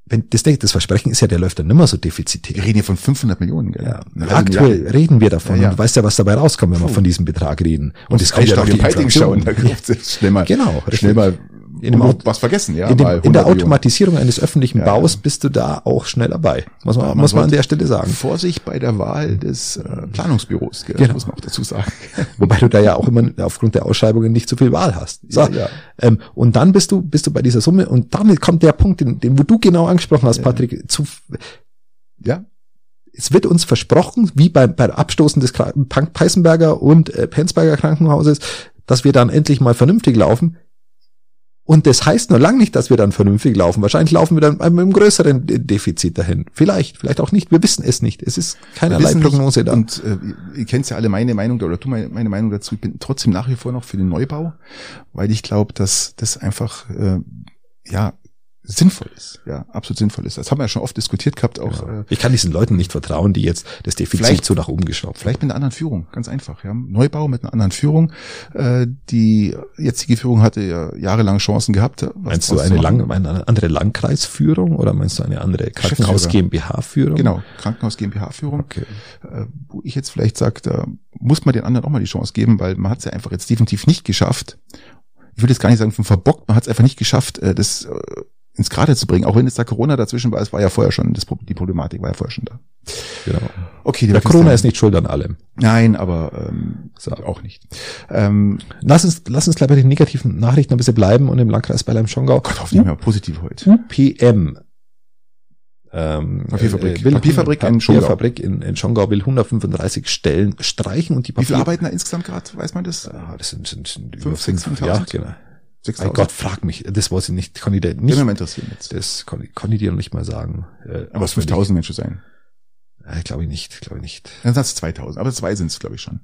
wenn das, das Versprechen ist ja, der läuft dann nimmer so defizitär. wir reden hier von 500 Millionen, gell? Ja, halbe aktuell Milliarde. reden wir davon Ja, ja. und du weißt ja, was dabei rauskommt, wenn wir Puh. von diesem Betrag reden. Und das es kommt ja noch die Inflation. schauen, da es schnell mal, Genau, schnell mal In dem was vergessen, ja, in, dem, in der 100 Millionen. Automatisierung eines öffentlichen Ja, Baus ja. bist du da auch schnell dabei. Muss man, Aber muss man an der Stelle sagen. Vorsicht bei der Wahl des äh, Planungsbüros, gell? Genau. Muss man auch dazu sagen. Wobei du da ja auch immer aufgrund der Ausschreibungen nicht so viel Wahl hast. So, Ja, ja. Ähm, und dann bist du, bist du bei dieser Summe und dann kommt der Punkt, den, den wo du genau angesprochen hast, Patrick, zu, Ja, es wird uns versprochen, wie bei, bei Abstoßen des Peißenberger und äh, Penzberger Krankenhauses, dass wir dann endlich mal vernünftig laufen. Und das heißt nur lang nicht, dass wir dann vernünftig laufen. Wahrscheinlich laufen wir dann mit einem größeren De- Defizit dahin. Vielleicht, vielleicht auch nicht. Wir wissen es nicht. Es ist keinerlei Prognose da. Und äh, ihr kennt ja alle meine Meinung oder du meine, meine Meinung dazu. Ich bin trotzdem nach wie vor noch für den Neubau, weil ich glaube, dass das einfach äh, ja sinnvoll ist. Ja, absolut sinnvoll ist. Das haben wir ja schon oft diskutiert gehabt, auch äh, Ich kann diesen Leuten nicht vertrauen, die jetzt das Defizit so nach oben geschraubt haben. Vielleicht mit einer anderen Führung, ganz einfach. Ja. Neubau mit einer anderen Führung. Äh, die jetzige Führung hatte ja jahrelang Chancen gehabt. was Meinst du eine, lang, eine andere Landkreisführung oder meinst du eine andere Krankenhaus. GmbH-Führung? Genau, Krankenhaus GmbH-Führung. Okay. äh, wo ich jetzt vielleicht sage, da muss man den anderen auch mal die Chance geben, weil man hat es ja einfach jetzt definitiv nicht geschafft. Ich würde jetzt gar nicht sagen, von verbockt, man hat es einfach nicht geschafft, äh, das äh, ins Gerade zu bringen. Auch wenn jetzt da Corona dazwischen war, es war ja vorher schon, das, die Problematik war ja vorher schon da. Genau. Okay, die wird Corona ist nicht schuld an allem. Nein, aber ähm, So. auch nicht. Ähm, Lass uns, lass uns gleich bei den negativen Nachrichten ein bisschen bleiben und im Landkreis Beilheim-Schongau. Gott, hoffentlich mal positiv heute. UPM. Ähm, Papierfabrik. äh, will Papierfabrik in. Papierfabrik in, in Schongau will 135 Stellen streichen und die Wie viel Papier- arbeiten da insgesamt gerade? Weiß man das? Ah, das sind, sind, sind über Fünf, sechs, fünf- 5.000? Ja, genau. Mein 6.000? Gott, frag mich. Das weiß ich nicht. Kann ich dir Würde nicht. mal interessieren jetzt. Das kann, ich- kann ich dir noch nicht mal sagen. Äh, Aber es 5000 Menschen sein. Äh, glaube ich nicht, glaube ich nicht. Dann sind es 2000. Aber zwei sind es, glaube ich, schon.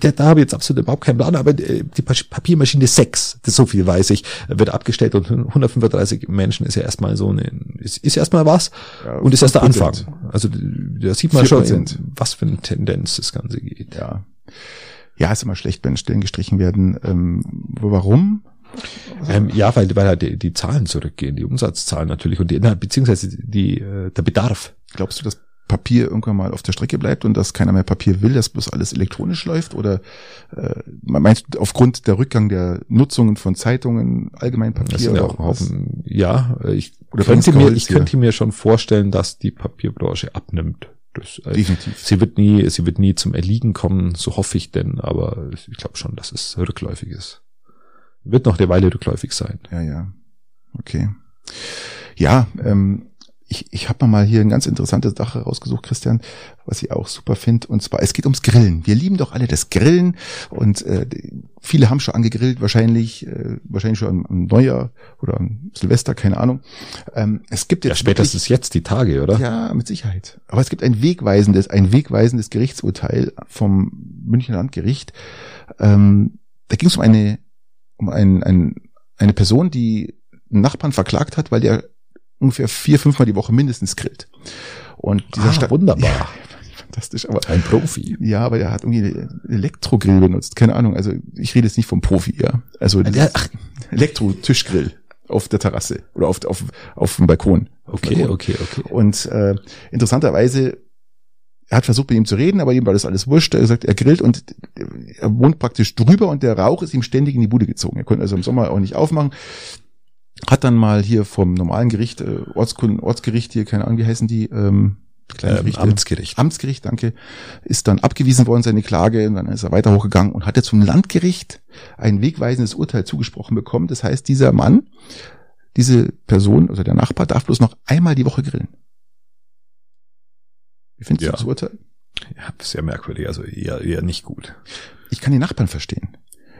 Da, da habe ich jetzt absolut überhaupt keinen Plan, aber äh, die Pa- Papiermaschine 6, das so viel weiß ich, wird abgestellt und 135 Menschen ist ja erstmal so eine, ist, ist erstmal was Ja, und ist erst der 5%. Anfang. Also da sieht man schon, 4%. in was für eine Tendenz das Ganze geht. Ja. Ja, ist immer schlecht, wenn Stellen gestrichen werden. Ähm, warum? Ähm, ja, weil, weil halt die, die Zahlen zurückgehen, die Umsatzzahlen natürlich und die, na, beziehungsweise die, äh, der Bedarf. Glaubst du, dass Papier irgendwann mal auf der Strecke bleibt und dass keiner mehr Papier will, dass bloß alles elektronisch läuft? Oder äh, meinst du aufgrund der Rückgang der Nutzungen von Zeitungen, allgemein Papier? Das sind ja auch? Haufen, ja, ich Oder könnte mir, ich hier? könnte mir schon vorstellen, dass die Papierbranche abnimmt. Das, äh, Definitiv. Sie wird nie, sie wird nie zum Erliegen kommen, so hoffe ich denn, aber ich glaube schon, dass es rückläufig ist. Wird noch eine Weile rückläufig sein. Ja, ja. Okay. Ja, ähm, ich, ich habe mal hier eine ganz interessante Sache rausgesucht, Christian, was ich auch super finde. Und zwar, es geht ums Grillen. Wir lieben doch alle das Grillen und äh, viele haben schon angegrillt, wahrscheinlich, äh, wahrscheinlich schon am Neujahr oder am Silvester, keine Ahnung. Ähm, es gibt jetzt Ja, spätestens wirklich, jetzt die Tage, oder? Ja, mit Sicherheit. Aber es gibt ein wegweisendes, ein wegweisendes Gerichtsurteil vom Münchner Landgericht. Ähm, da ging es um eine, um ein, ein, eine Person, die einen Nachbarn verklagt hat, weil der ungefähr vier, fünfmal die Woche mindestens grillt. Und dieser ah, Stadt, wunderbar. Ja, fantastisch, aber ein Profi. Ja, aber der hat irgendwie einen Elektrogrill benutzt, keine Ahnung. Also ich rede jetzt nicht vom Profi, ja. Also ach, Elektro-Tischgrill auf der Terrasse oder auf auf auf dem Balkon. Okay, Balkon. okay, okay. Und äh, interessanterweise er hat versucht mit ihm zu reden, aber ihm war das alles wurscht. Er hat gesagt, er grillt und er wohnt praktisch drüber und der Rauch ist ihm ständig in die Bude gezogen. Er konnte also im Sommer auch nicht aufmachen hat dann mal hier vom normalen Gericht, äh, Ortskunden, Ortsgericht hier, keine Ahnung, wie heißen die, ähm, kleine ähm, Amtsgericht. Amtsgericht, danke, ist dann abgewiesen worden, seine Klage, und dann ist er weiter hochgegangen und hat jetzt zum Landgericht ein wegweisendes Urteil zugesprochen bekommen. Das heißt, dieser Mann, diese Person, also der Nachbar, darf bloß noch einmal die Woche grillen. Wie findest ja. du das Urteil? Ja, sehr merkwürdig, also eher, eher nicht gut. Ich kann die Nachbarn verstehen.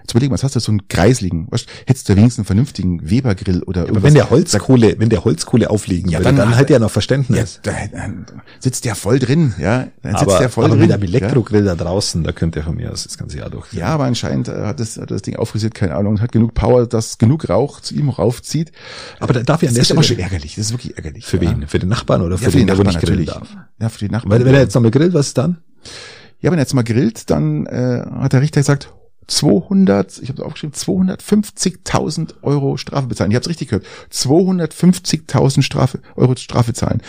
Jetzt überleg mal, was hast du so einen kreisligen? Was, hättest du wenigstens einen vernünftigen Webergrill oder ja, Aber wenn der Holzkohle, wenn der Holzkohle auflegen ja, würde, dann, dann hat er noch Verständnis. Ja, dann sitzt der voll drin, ja. Dann sitzt aber, der voll aber drin. mit einem Elektrogrill ja. da draußen, da könnte er von mir aus das ganze Jahr durch. Ja, aber anscheinend äh, hat das, hat das Ding aufrisiert, keine Ahnung, hat genug Power, dass genug Rauch zu ihm raufzieht. Aber da darf ich an der Stelle. Das ist aber schon ärgerlich, das ist wirklich ärgerlich. Für wen? Für den Nachbarn oder für, ja, für den, der nicht grillen darf? Ja, für den Nachbarn. Weil wenn er jetzt noch mal grillt, was ist dann? Ja, wenn er jetzt mal grillt, dann äh, hat der Richter gesagt, 200, ich habe es aufgeschrieben, 250.000 Euro Strafe bezahlen. Ich habe es richtig gehört. 250.000 Strafe, Euro Strafe zahlen.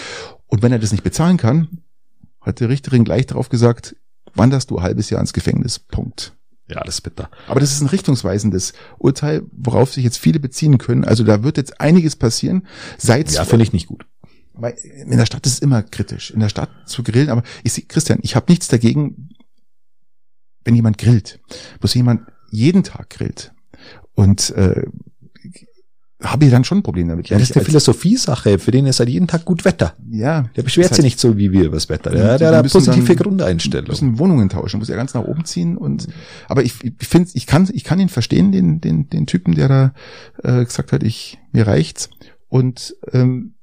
Und wenn er das nicht bezahlen kann, hat die Richterin gleich darauf gesagt, wanderst du ein halbes Jahr ins Gefängnis. Punkt. Ja, das ist bitter. Aber das ist ein richtungsweisendes Urteil, worauf sich jetzt viele beziehen können. Also da wird jetzt einiges passieren. Seit ja, finde ich nicht gut. Weil in der Stadt ist es immer kritisch, in der Stadt zu grillen. Aber ich, Christian, ich habe nichts dagegen, wenn jemand grillt, bloß jemand jeden Tag grillt und äh, habe ich dann schon ein Problem damit. Ja, das ist eine Philosophie-Sache. Für den ist halt jeden Tag gut Wetter. Ja. Der beschwert sich nicht so wie wir über das Wetter. Der, der hat eine positive Grundeinstellung. Müssen Wohnungen tauschen, muss er ganz nach oben ziehen und, aber ich, ich finde, ich kann, ich kann ihn verstehen, den, den, den Typen, der da äh, gesagt hat, ich, mir reicht's. Und ähm,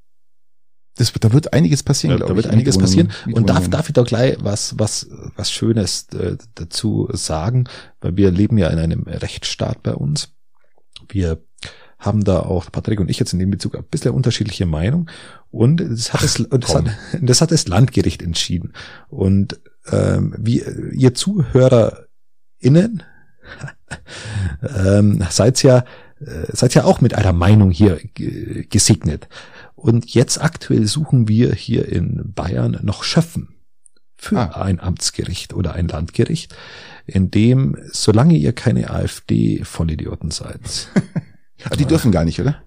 das, da wird einiges passieren, ja, Da wird einiges passieren. Und darf, darf ich doch gleich was, was, was Schönes äh, dazu sagen, weil wir leben ja in einem Rechtsstaat bei uns. Wir haben da auch Patrick und ich jetzt in dem Bezug ein bisschen unterschiedliche Meinung und das hat, das, das, hat, das hat das Landgericht entschieden. Und ähm, wie ihr ZuhörerInnen ähm, seid ja äh, seid ja auch mit einer Meinung hier gesegnet. Und jetzt aktuell suchen wir hier in Bayern noch Schöffen für ah. ein Amtsgericht oder ein Landgericht, in dem, solange ihr keine AfD-Vollidioten seid. Ah, die dürfen gar nicht, oder?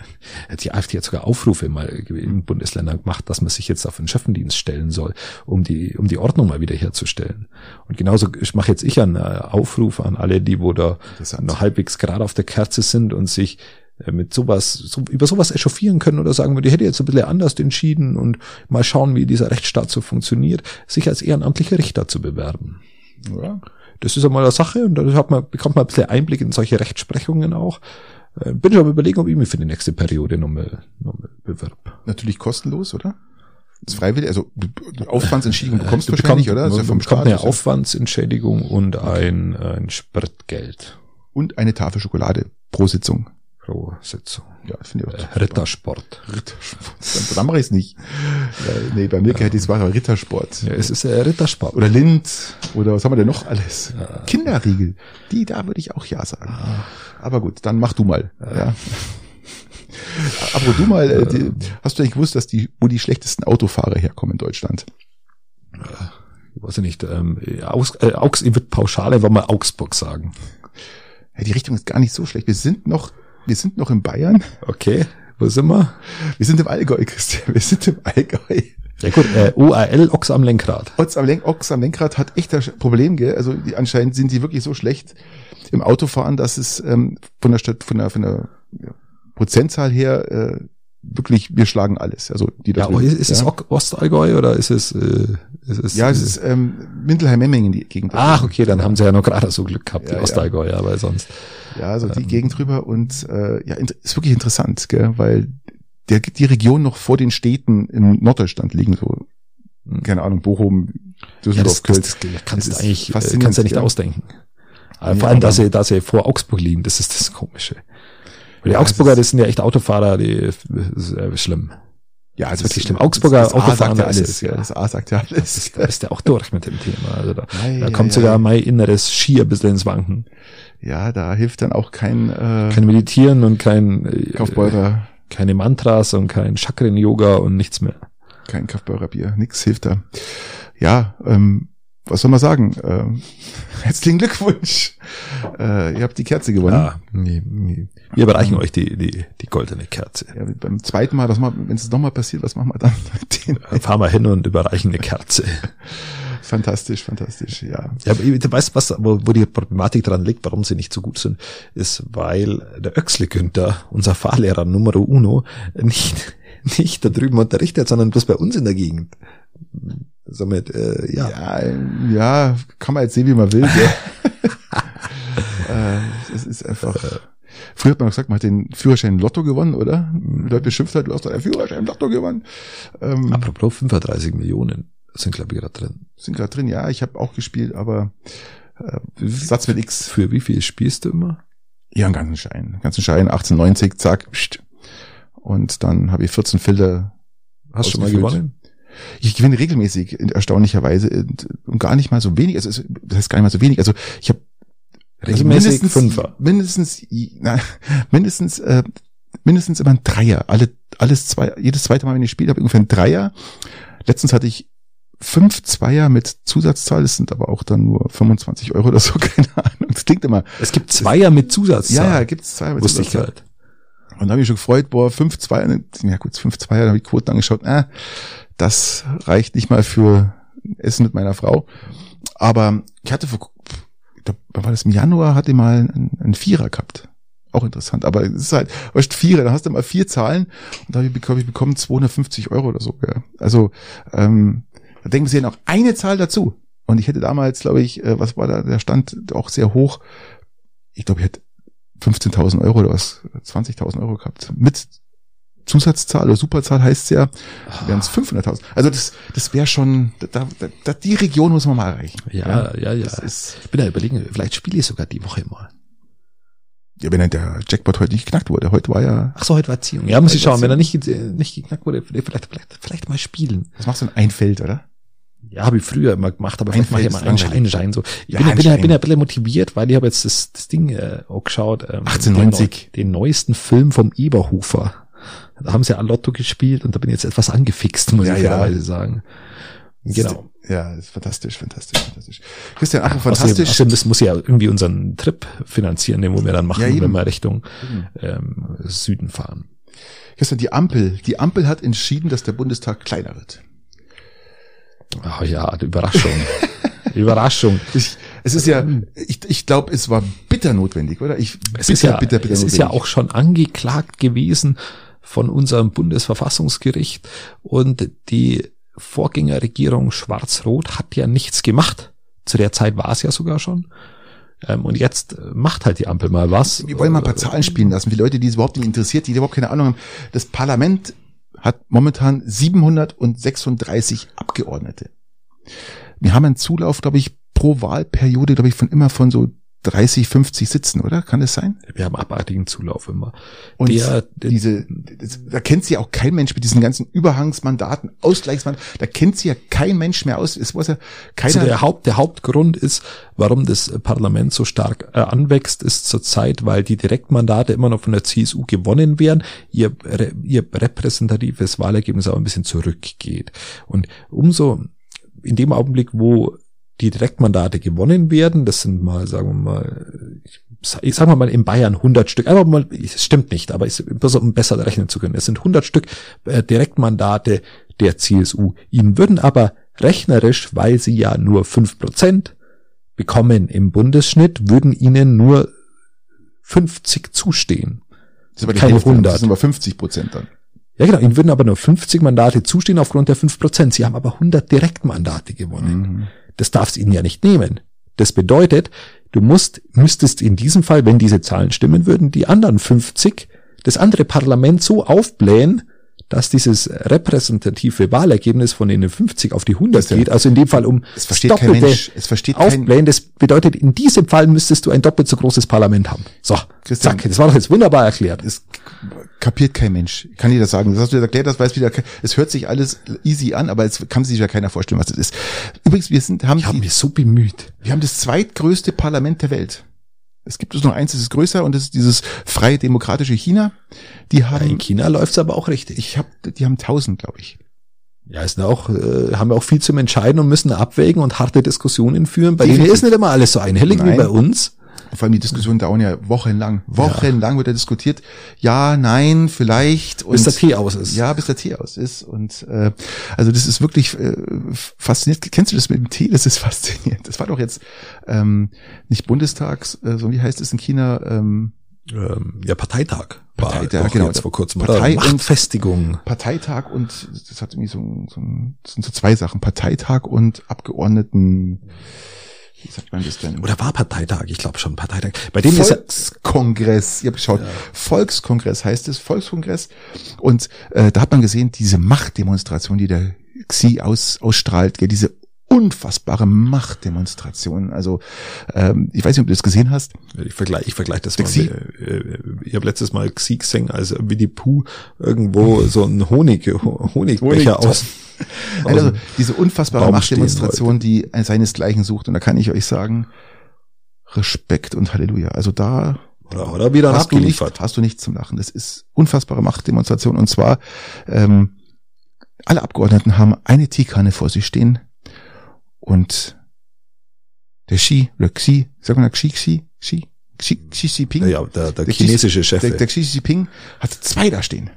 Die AfD hat sogar Aufrufe mal in Bundesländern gemacht, dass man sich jetzt auf den Schöffendienst stellen soll, um die, um die Ordnung mal wieder herzustellen. Und genauso mache jetzt ich einen äh, Aufruf an alle, die wo da noch halbwegs gerade auf der Kerze sind und sich mit sowas, so, über sowas echauffieren können oder sagen, die hätte jetzt ein bisschen anders entschieden und mal schauen, wie dieser Rechtsstaat so funktioniert, sich als ehrenamtlicher Richter zu bewerben. Ja. Das ist einmal eine Sache und da hat man, bekommt man ein bisschen Einblick in solche Rechtsprechungen auch. Äh, bin ich aber überlegen, ob ich mich für die nächste Periode nochmal, nochmal bewerbe. Natürlich kostenlos, oder? Das ist freiwillig, also Aufwandsentschädigung bekommst du, wahrscheinlich, bekommst, oder? Ja vom Staat, eine Aufwandsentschädigung und ein, ein Spritgeld. Und eine Tafel Schokolade pro Sitzung pro Sitzung. Ja, finde ich auch. Äh, Rittersport. Rittersport. Dann, dann mache ich es nicht. Ja, nee, bei mir ja. hätte ich es machen, Rittersport. Ja, es ist äh, Rittersport. Oder Lind. Oder was haben wir denn noch alles? Ja. Kinderriegel. Die, da würde ich auch ja sagen. Ah. Aber gut, dann mach du mal. Ja. Aber du mal, äh, die, hast du eigentlich gewusst, dass die, wo die schlechtesten Autofahrer herkommen in Deutschland? Ich weiß nicht, ähm, Augs, äh, Augs, ich würde pauschal einfach mal Augsburg sagen. Ja, die Richtung ist gar nicht so schlecht. Wir sind noch wir sind noch in Bayern. Okay, wo sind wir? Wir sind im Allgäu, Christian. Wir sind im Allgäu. Ja gut, äh, UAL, Ochs am Lenkrad. Ochs am, Lenk, Ochs am Lenkrad hat echt ein Problem, gell? Also die, anscheinend sind die wirklich so schlecht im Autofahren, dass es ähm, von der Stadt, von der, von der ja, Prozentzahl her äh, wirklich, wir schlagen alles. Also die ja, aber ist, ist ja. es Ostallgäu oder ist es, äh, ist es Ja, es ist ähm, Mindelheim-Memmingen die Gegend. Ach, okay, dann haben sie ja noch gerade so Glück gehabt, die ja, Ostallgäu, ja, weil sonst. Ja, also die ähm, Gegend drüber und äh, ja, ist wirklich interessant, gell, weil der, die Region noch vor den Städten in Norddeutschland liegen, so, hm. keine Ahnung, Bochum, Düsseldorf, ja. Das, das, das kannst du eigentlich, äh, kannst du nicht ja. ausdenken. Ja, vor allem, dass sie, dass sie vor Augsburg liegen, das ist das Komische. Die ja, Augsburger, das sind ja echt Autofahrer, die, das ist äh, schlimm. Ja, also wirklich schlimm. Augsburger das, das Autofahren sagt ja alles. Ist, ja. Das A sagt ja alles. Das ist, da ist ja auch durch mit dem Thema. Also da, ja, da kommt sogar mein inneres Skier ein bisschen ins Wanken. Ja, da hilft dann auch kein äh, kein Meditieren und kein äh, Kaufbeurer. Keine Mantras und kein Chakren-Yoga und nichts mehr. Kein Kaufbeurerbier, nix hilft da. Ja, ähm, was soll man sagen? Ähm, herzlichen Glückwunsch. Äh, ihr habt die Kerze gewonnen. Ja, nee, nee. Wir überreichen ähm, euch die, die, die goldene Kerze. Ja, beim zweiten Mal, was mal, wenn es nochmal passiert, was machen wir dann? Den? Dann fahren wir hin und überreichen eine Kerze. fantastisch, fantastisch, ja. Ja, aber du weißt, was, wo, wo die Problematik dran liegt, warum sie nicht so gut sind, ist, weil der Öxle Günther, unser Fahrlehrer Numero Uno, nicht, nicht da drüben unterrichtet, sondern bloß bei uns in der Gegend. Somit, äh, ja. ja. Ja, kann man jetzt sehen, wie man will. äh, es ist einfach. Früher hat man gesagt, man hat den Führerschein Lotto gewonnen, oder? Leute beschimpft hat, du hast doch den Führerschein Lotto gewonnen. Ähm, Apropos 35 Millionen sind, glaube ich, gerade drin. Sind gerade drin, ja. Ich habe auch gespielt, aber äh, Satz mit X. Für wie viel spielst du immer? Ja, einen ganzen Schein. Einen ganzen Schein, 1890, zack, pst. Und dann habe ich 14 Filter. Hast du schon mal gewonnen? Ich gewinne regelmäßig, erstaunlicherweise, und gar nicht mal so wenig. Also, das heißt gar nicht mal so wenig. Also, ich habe also mindestens, Fünfer. mindestens, na, mindestens, äh, mindestens immer ein Dreier. Alle, alles zwei, jedes zweite Mal, wenn ich spiele, habe ich ungefähr ein Dreier. Letztens hatte ich fünf Zweier mit Zusatzzahl, das sind aber auch dann nur 25 Euro oder so, keine Ahnung. Das klingt immer. Es gibt Zweier mit Zusatzzahl. Ja, ja, gibt's Zweier mit Wusste Zusatzzahl. Ich halt. Und da habe ich schon gefreut, boah, fünf Zweier, ja gut, fünf Zweier, da habe ich Quoten angeschaut, äh, das reicht nicht mal für Essen mit meiner Frau. Aber ich hatte vor, war das im Januar, hatte mal einen, einen Vierer gehabt. Auch interessant. Aber es ist halt, weißt Vierer, da hast du mal vier Zahlen und da habe ich bekommen, ich bekommen 250 Euro oder so. Ja. Also ähm, da denken sie ja noch eine Zahl dazu. Und ich hätte damals, glaube ich, äh, was war da, der Stand auch sehr hoch. Ich glaube, ich hätte 15.000 Euro oder was, 20.000 Euro gehabt. Mit Zusatzzahl oder Superzahl heißt ja, wären es 500.000. Also das, das wäre schon, da, da, da, die Region muss man mal erreichen. Ja, ja, ja. ja. Ist, ich bin da überlegen, vielleicht spiele ich sogar die Woche mal. Ja, wenn der Jackpot heute nicht geknackt wurde. Heute war ja. Ach so, heute war Ziehung. Ja, muss ich schauen. Wenn er nicht, nicht geknackt wurde, vielleicht, vielleicht, vielleicht mal spielen. Was machst du in ein Feld, oder? Ja, habe ich früher immer gemacht, aber vielleicht mache ich mal einen Schein, Schein so. Ich ja, bin, bin, ja, bin ja ein bisschen motiviert, weil ich habe jetzt das, das Ding äh, auch geschaut. Ähm, 1890. Den, den neuesten Film vom Eberhofer. Da haben sie ja Lotto gespielt und da bin ich jetzt etwas angefixt, muss ja, ich fairerweise ja. sagen. Genau. Ja, ist fantastisch, fantastisch, fantastisch. Christian, ach, fantastisch. Außerdem, das muss ja irgendwie unseren Trip finanzieren, den wo wir dann machen, ja, wenn wir Richtung ähm, Süden fahren. Christian, die Ampel, die Ampel hat entschieden, dass der Bundestag kleiner wird. Oh ja, Überraschung. Überraschung. Ich, es ist ja, ich, ich glaube, es war bitter notwendig, oder? Ich, es bitter, ist ja, bitter, bitter es notwendig. ist ja auch schon angeklagt gewesen von unserem Bundesverfassungsgericht und die Vorgängerregierung Schwarz-Rot hat ja nichts gemacht. Zu der Zeit war es ja sogar schon. Ähm, und jetzt macht halt die Ampel mal was. Wir wollen mal ein paar Zahlen spielen lassen, für Leute, die es überhaupt nicht interessiert, die überhaupt keine Ahnung haben. Das Parlament hat momentan 736 Abgeordnete. Wir haben einen Zulauf, glaube ich, pro Wahlperiode, glaube ich, von immer von so 30, 50 sitzen, oder? Kann das sein? Wir haben abartigen Zulauf immer. Und der, diese, da kennt sie ja auch kein Mensch mit diesen ganzen Überhangsmandaten, Ausgleichsmandaten, da kennt sie ja kein Mensch mehr aus. Es weiß ja keiner. Also der, Haupt, der Hauptgrund ist, warum das Parlament so stark äh, anwächst, ist zurzeit, weil die Direktmandate immer noch von der CSU gewonnen werden, ihr, ihr repräsentatives Wahlergebnis aber ein bisschen zurückgeht. Und umso in dem Augenblick, wo die Direktmandate gewonnen werden. Das sind mal, sagen wir mal, ich sag mal in Bayern 100 Stück. Einfach mal, es stimmt nicht, aber es ist um besser rechnen zu können. Es sind 100 Stück äh, Direktmandate der CSU. Ihnen würden aber rechnerisch, weil sie ja nur fünf Prozent bekommen im Bundesschnitt, würden ihnen nur 50 zustehen. Das ist aber keine Hälfte, 100. Das sind aber 50 Prozent dann. Ja, genau. Ihnen würden aber nur 50 Mandate zustehen aufgrund der 5 Prozent. Sie haben aber 100 Direktmandate gewonnen. Mhm. Das darf es Ihnen ja nicht nehmen. Das bedeutet, du musst, müsstest in diesem Fall, wenn diese Zahlen stimmen würden, die anderen 50, das andere Parlament so aufblähen, dass dieses repräsentative Wahlergebnis von den 50 auf die 100 geht, also in dem Fall um es versteht kein Mensch, es versteht aufblähen, das bedeutet, in diesem Fall müsstest du ein doppelt so großes Parlament haben. So, Christian, zack, das war doch jetzt wunderbar erklärt. Es kapiert kein Mensch. Kann ich das sagen? Das hast du jetzt erklärt, das weiß wieder, es hört sich alles easy an, aber es kann sich ja keiner vorstellen, was das ist. Übrigens, wir sind, haben, ich habe mich so bemüht. Wir haben das zweitgrößte Parlament der Welt. Es gibt es noch eins, das ist größer und das ist dieses freie demokratische China. Die haben ja, in China läuft's aber auch richtig. Ich habe, die haben tausend, glaube ich. Ja, ist auch, äh, haben wir auch viel zum Entscheiden und müssen abwägen und harte Diskussionen führen. Bei denen ist nicht immer alles so einhellig Nein. wie bei uns. Vor allem die Diskussionen dauern ja wochenlang. Wochenlang ja. wird da diskutiert. Ja, nein, vielleicht. Und, bis der Tee aus ist. Ja, bis der Tee aus ist. Und äh, also das ist wirklich äh, faszinierend. Kennst du das mit dem Tee? Das ist faszinierend. Das war doch jetzt ähm, nicht Bundestags, äh, so wie heißt es in China? Ähm, ähm, ja, Parteitag. Parteitag, war genau. Jetzt vor kurzem. Partei Machtfestigung. Parteitag und das hat irgendwie so, so, das sind so zwei Sachen. Parteitag und Abgeordneten wie sagt man das denn? Oder war Parteitag? Ich glaube schon Parteitag. Bei dem Volkskongress. Ich habe geschaut. Ja. Volkskongress heißt es. Volkskongress. Und äh, da hat man gesehen, diese Machtdemonstration, die der Xi aus, ausstrahlt, gell, diese unfassbare Machtdemonstration. Also ähm, ich weiß nicht, ob du das gesehen hast. Ich vergleiche ich vergleich das mal. Äh, ich habe letztes Mal Xi gesehen, als Winnie Pooh irgendwo so ein Honig, Honigbecher Honig aus also diese unfassbare Machtdemonstration, die seinesgleichen sucht. Und da kann ich euch sagen, Respekt und Halleluja. Also da oder, oder wieder hast du, nicht, hast du nichts zum Lachen. Das ist unfassbare Machtdemonstration. Und zwar, ähm, alle Abgeordneten haben eine Teekanne vor sich stehen und der Xi, oder Xi, sagen wir Xi, Xi, Xi, Xi, Xi Jinping. Ja, der, der, der chinesische Chef. Der, der Xi Jinping hat zwei da stehen.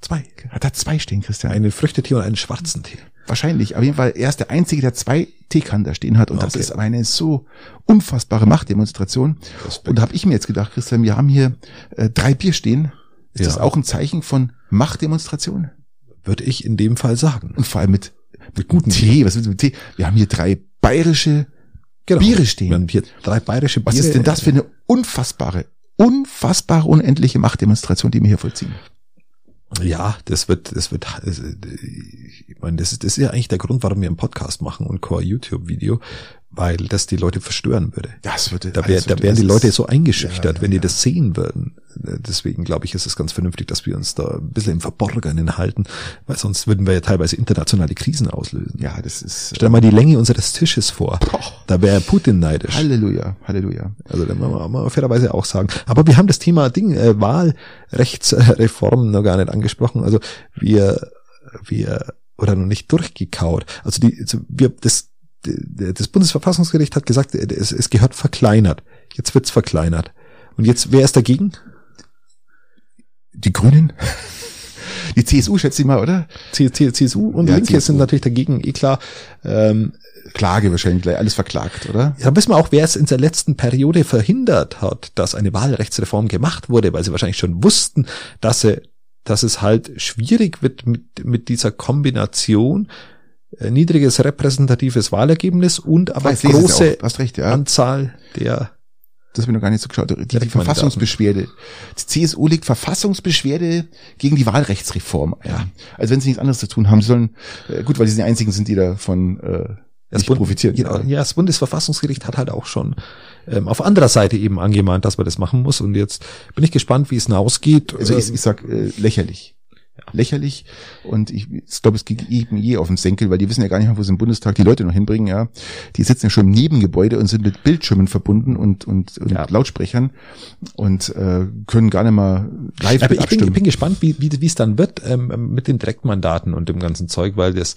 Zwei. Hat er zwei stehen, Christian? Einen Früchtetee und einen schwarzen Tee. Wahrscheinlich. Auf jeden Fall, er ist der Einzige, der zwei Teekannen da stehen hat. Und okay. das ist aber eine so unfassbare Machtdemonstration. Respekt. Und da habe ich mir jetzt gedacht, Christian, wir haben hier äh, drei Bier stehen. Ist ja. das auch ein Zeichen von Machtdemonstration? Würde ich in dem Fall sagen. Und vor allem mit, mit gutem Tee. Was ist mit Tee? Wir haben hier drei bayerische genau. Biere stehen. Wir haben hier drei bayerische Biere. Was ist denn das für eine unfassbare, unfassbare, unendliche Machtdemonstration, die wir hier vollziehen? Ja, das wird, das wird, ich meine, das ist, das ist ja eigentlich der Grund, warum wir einen Podcast machen und Core YouTube-Video, weil das die Leute verstören würde. Das würde, da, wär, da wären die Leute so eingeschüchtert, ja, ja, wenn die das sehen würden. Deswegen glaube ich, ist es ganz vernünftig, dass wir uns da ein bisschen im Verborgenen halten, weil sonst würden wir ja teilweise internationale Krisen auslösen. Ja, das ist. Stell dir mal die Länge unseres Tisches vor. Boah. Da wäre Putin neidisch. Halleluja, Halleluja. Also da muss man mal fairerweise auch sagen. Aber wir haben das Thema Ding, äh, Wahlrechtsreform noch gar nicht angesprochen. Also wir, wir, oder noch nicht durchgekaut. Also die, also wir, das, das Bundesverfassungsgericht hat gesagt, es, es gehört verkleinert. Jetzt wird's verkleinert. Und jetzt, wer ist dagegen? Die Grünen? Die CSU, schätze ich mal, oder? CSU und ja, Linke CSU. sind natürlich dagegen, eh klar. Ähm, Klage wahrscheinlich gleich, alles verklagt, oder? Ja, wissen wir auch, wer es in der letzten Periode verhindert hat, dass eine Wahlrechtsreform gemacht wurde, weil sie wahrscheinlich schon wussten, dass, sie, dass es halt schwierig wird mit, mit dieser Kombination äh, niedriges repräsentatives Wahlergebnis und aber weiß, große recht, ja. Anzahl der das habe ich noch gar nicht so geschaut. Die, die Verfassungsbeschwerde. Die CSU legt Verfassungsbeschwerde gegen die Wahlrechtsreform. Ja. Also wenn sie nichts anderes zu tun haben, sollen, äh, gut, weil sie die einzigen sind, die davon äh, nicht Bund, profitieren. Ja, ja, das Bundesverfassungsgericht hat halt auch schon ähm, auf anderer Seite eben angemahnt, dass man das machen muss. Und jetzt bin ich gespannt, wie es hinausgeht. Also ich, ich sag äh, lächerlich lächerlich. Und ich, ich glaube, es geht eben je auf den Senkel, weil die wissen ja gar nicht mehr, wo sie im Bundestag die Leute noch hinbringen, ja. Die sitzen ja schon im Nebengebäude und sind mit Bildschirmen verbunden und, und, und ja. Lautsprechern und äh, können gar nicht mal live Aber ich bin, ich bin gespannt, wie, wie, wie es dann wird ähm, mit den Direktmandaten und dem ganzen Zeug, weil das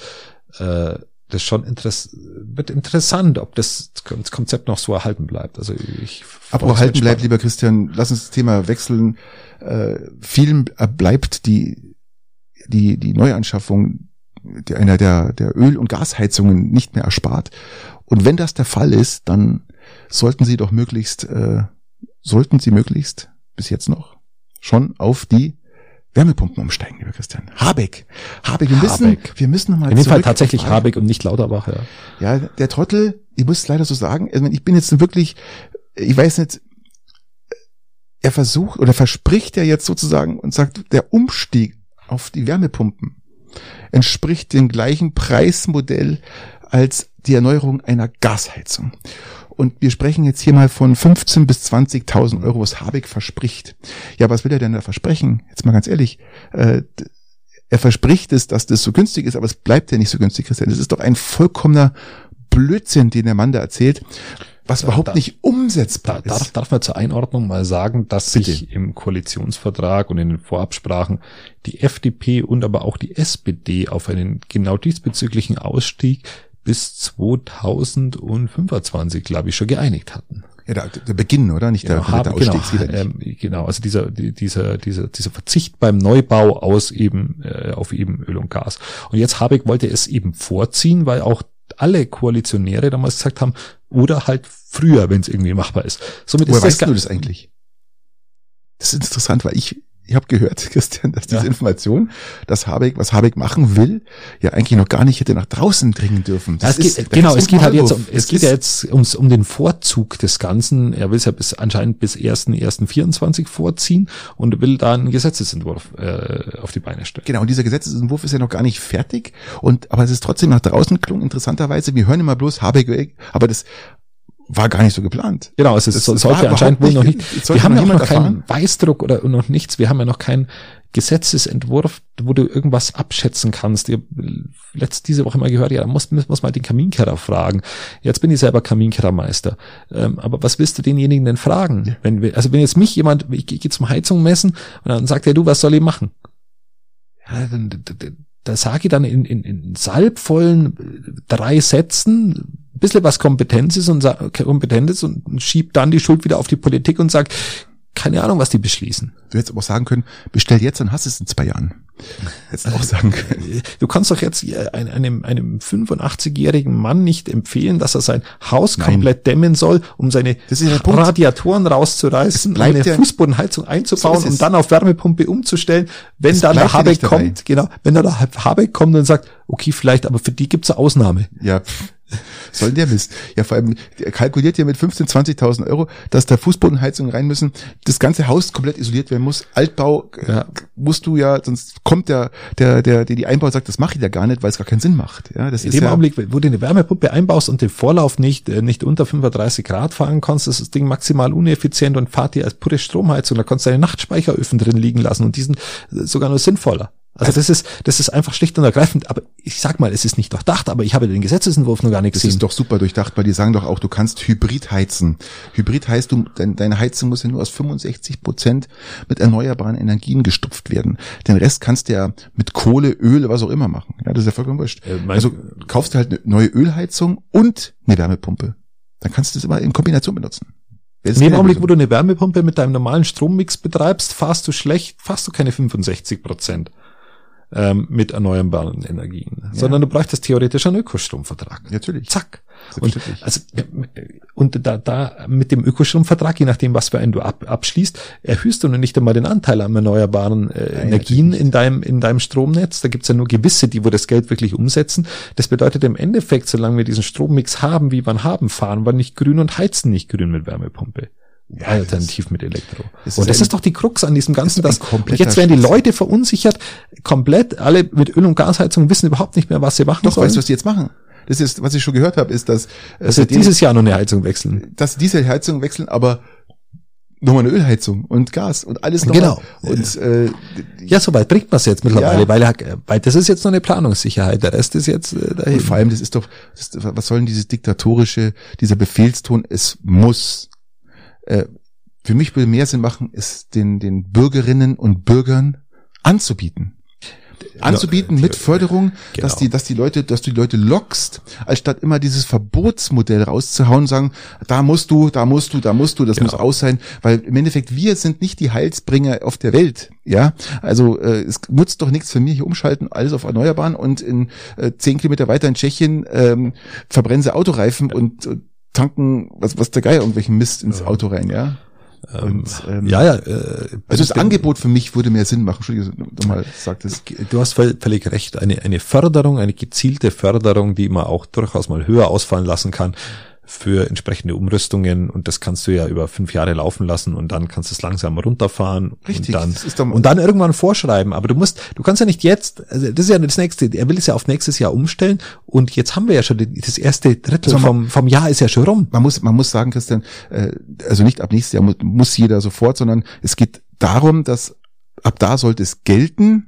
äh, das schon interess wird interessant, ob das, das Konzept noch so erhalten bleibt. Also ich Aber erhalten bleibt, lieber Christian, lass uns das Thema wechseln. Äh, vielen bleibt die die, die Neuanschaffung die, einer der, der Öl- und Gasheizungen nicht mehr erspart. Und wenn das der Fall ist, dann sollten Sie doch möglichst, äh, sollten Sie möglichst bis jetzt noch schon auf die Wärmepumpen umsteigen, lieber Christian. Habeck. Habeck, wir müssen, Habeck. wir müssen nochmal In dem Fall tatsächlich Habeck und nicht Lauterbach, ja. Ja, der Trottel, ich muss es leider so sagen, ich bin jetzt wirklich, ich weiß nicht, er versucht oder verspricht er jetzt sozusagen und sagt, der Umstieg auf die Wärmepumpen entspricht dem gleichen Preismodell als die Erneuerung einer Gasheizung. Und wir sprechen jetzt hier mal von 15 bis 20.000 Euro, was Habeck verspricht. Ja, was will er denn da versprechen? Jetzt mal ganz ehrlich. Äh, er verspricht es, dass das so günstig ist, aber es bleibt ja nicht so günstig, Christian. Das ist doch ein vollkommener Blödsinn, den der Mann da erzählt, was überhaupt da- nicht umsetzbar Da, darf, ist. darf man zur Einordnung mal sagen, dass Bitte. sich im Koalitionsvertrag und in den Vorabsprachen die FDP und aber auch die SPD auf einen genau diesbezüglichen Ausstieg bis 2025, glaube ich, schon geeinigt hatten. Ja, der, der Beginn, oder? Nicht der, Genau, haben, der genau, Ausstieg. nicht. ähm, genau, also dieser, die- dieser, dieser, dieser Verzicht beim Neubau aus eben, äh, auf eben Öl und Gas. Und jetzt Habeck wollte es eben vorziehen, weil auch alle Koalitionäre damals gesagt haben, oder halt früher, wenn es irgendwie machbar ist. Somit Woher ist das weißt du ga- das eigentlich? Das ist interessant, weil ich, ich habe gehört, Christian, dass diese Ja. Information, dass Habeck, was Habeck machen will, ja eigentlich noch gar nicht hätte nach draußen dringen dürfen. Ja, Das es ist- geht, da genau, es geht halt jetzt um, es geht ja jetzt ums, um den Vorzug des Ganzen. Er will es ja bis anscheinend bis 1.1.24 vorziehen und will da einen Gesetzesentwurf äh, auf die Beine stellen. Genau, und dieser Gesetzesentwurf ist ja noch gar nicht fertig. Und aber es ist trotzdem nach draußen gelungen, interessanterweise. Wir hören immer bloß Habeck weg, aber das war gar nicht so geplant. Genau, es ist, das sollte anscheinend wohl noch nicht- es Wir haben noch ja noch niemand keinen. Weißdruck oder noch nichts. Wir haben ja noch keinen Gesetzesentwurf, wo du irgendwas abschätzen kannst. Ihr letzt diese Woche mal gehört, ja, da muss, muss mal den Kaminkeller fragen. Jetzt bin ich selber Kaminkellermeister. Ähm, aber was willst du denjenigen denn fragen? Wenn wir, also wenn jetzt mich jemand, ich gehe zum Heizung messen und dann sagt er, du, was soll ich machen? Ja, dann, da, da, da sage ich dann in, in, in salbvollen äh, drei Sätzen ein bisschen was Kompetenz ist und kompetent ist und schiebt dann die Schuld wieder auf die Politik und sagt, keine Ahnung, was die beschließen. Du hättest aber auch sagen können, bestell jetzt, dann hast du es in zwei Jahren. Hättest du auch sagen können. Du kannst doch jetzt äh, ein- einem, einem 85-jährigen Mann nicht empfehlen, dass er sein Haus Nein. komplett dämmen soll, um seine. Radiatoren rauszureißen, eine ja- Fußbodenheizung einzubauen So und dann auf Wärmepumpe umzustellen. Wenn dann der Habeck dabei. kommt, genau, wenn dann der Habeck kommt und sagt, okay, vielleicht, aber für die gibt's eine Ausnahme. Ja, soll denn der Mist? Ja, vor allem, er kalkuliert ja mit 15.000, 20.000 Euro, dass da Fußbodenheizungen rein müssen, das ganze Haus komplett isoliert werden muss. Altbau äh, Ja. musst du ja, sonst kommt der, der, der, der die einbaut, sagt, das mache ich ja gar nicht, weil es gar keinen Sinn macht. Ja, das In ist dem ja, Augenblick, wo du eine Wärmepumpe einbaust und den Vorlauf nicht, äh, nicht unter 35 Grad fahren kannst, ist das Ding maximal uneffizient und fahrt dir als pure Stromheizung. Da kannst du deine Nachtspeicheröfen drin liegen lassen und diesen äh, sogar nur sinnvoller. Also das ist, das ist einfach schlicht und ergreifend, aber ich sag mal, es ist nicht durchdacht, aber ich habe den Gesetzesentwurf noch gar nicht das gesehen. ist doch super durchdacht, weil die sagen doch auch, du kannst Hybrid heizen. Hybrid heißt, du, dein, deine Heizung muss ja nur aus 65 Prozent mit erneuerbaren Energien gestopft werden. Den Rest kannst du ja mit Kohle, Öl, was auch immer machen. Ja, das ist ja vollkommen wurscht. Äh, also kaufst du halt eine neue Ölheizung und eine Wärmepumpe. Dann kannst du das immer in Kombination benutzen. Das In dem Augenblick, wo Lösung. du eine Wärmepumpe mit deinem normalen Strommix betreibst, fahrst du schlecht, fährst du keine 65 Prozent ähm, mit erneuerbaren Energien, sondern du bräuchtest theoretisch einen Ökostromvertrag. Natürlich. Zack. Und, also, äh, und da, da mit dem Ökostromvertrag, je nachdem, was für einen du ab, abschließt, erhöhst du nur nicht einmal den Anteil an erneuerbaren äh, Energien natürlich in deinem, in deinem Stromnetz. Da gibt's ja nur gewisse, die wo das Geld wirklich umsetzen. Das bedeutet im Endeffekt, solange wir diesen Strommix haben, wie wir ihn haben, fahren wir nicht grün und heizen nicht grün mit Wärmepumpe. Ja, Alternativ mit Elektro. und das ist doch die Krux an diesem Ganzen, dass jetzt werden die. Leute verunsichert, komplett, alle mit Öl- und Gasheizung wissen überhaupt nicht mehr, was sie machen Doch, sollen. weißt du, was die jetzt machen? Das ist, was ich schon gehört habe, ist, dass, äh, dass sie dieses Jahr noch eine Heizung wechseln. dass diese Heizung wechseln, aber nochmal eine Ölheizung und Gas und alles noch. Genau. Und äh, Ja, soweit bringt man es jetzt mittlerweile, Ja. weil, weil das ist jetzt noch eine Planungssicherheit. Der Rest ist jetzt äh, dahin. Und vor allem, das ist doch, das, was soll denn dieses diktatorische, dieser Befehlston? Es muss. Äh, für mich würde mehr Sinn machen, es den, den Bürgerinnen und Bürgern anzubieten. Anzubieten mit Förderung, dass Genau. die, dass die Leute, dass du die Leute lockst, als statt immer dieses Verbotsmodell rauszuhauen, sagen, da musst du, da musst du, da musst du, das Genau. muss aus sein, weil im Endeffekt wir sind nicht die Heilsbringer auf der Welt, ja. Also äh, es nutzt doch nichts für mich hier umschalten, alles auf Erneuerbaren und in äh, zehn Kilometer weiter in Tschechien ähm, verbrennen sie Autoreifen und, und tanken was was der Geier irgendwelchen Mist ins Auto rein, ja. Und, ähm, ja, ja. Äh, also das Angebot für mich würde mehr Sinn machen. Entschuldigung, nochmal sagt es. Du hast völlig recht. Eine, eine Förderung, eine gezielte Förderung, die man auch durchaus mal höher ausfallen lassen kann für entsprechende Umrüstungen und das kannst du ja über fünf Jahre laufen lassen und dann kannst du es langsam runterfahren Richtig, und dann, und dann irgendwann vorschreiben. Aber du musst, du kannst ja nicht jetzt, also das ist ja das nächste, er will es ja auf nächstes Jahr umstellen und jetzt haben wir ja schon das erste Drittel also vom, vom Jahr ist ja schon rum. Man muss, man muss sagen, Christian, äh, also nicht ab nächstes Jahr muss, muss jeder sofort, sondern es geht darum, dass ab da sollte es gelten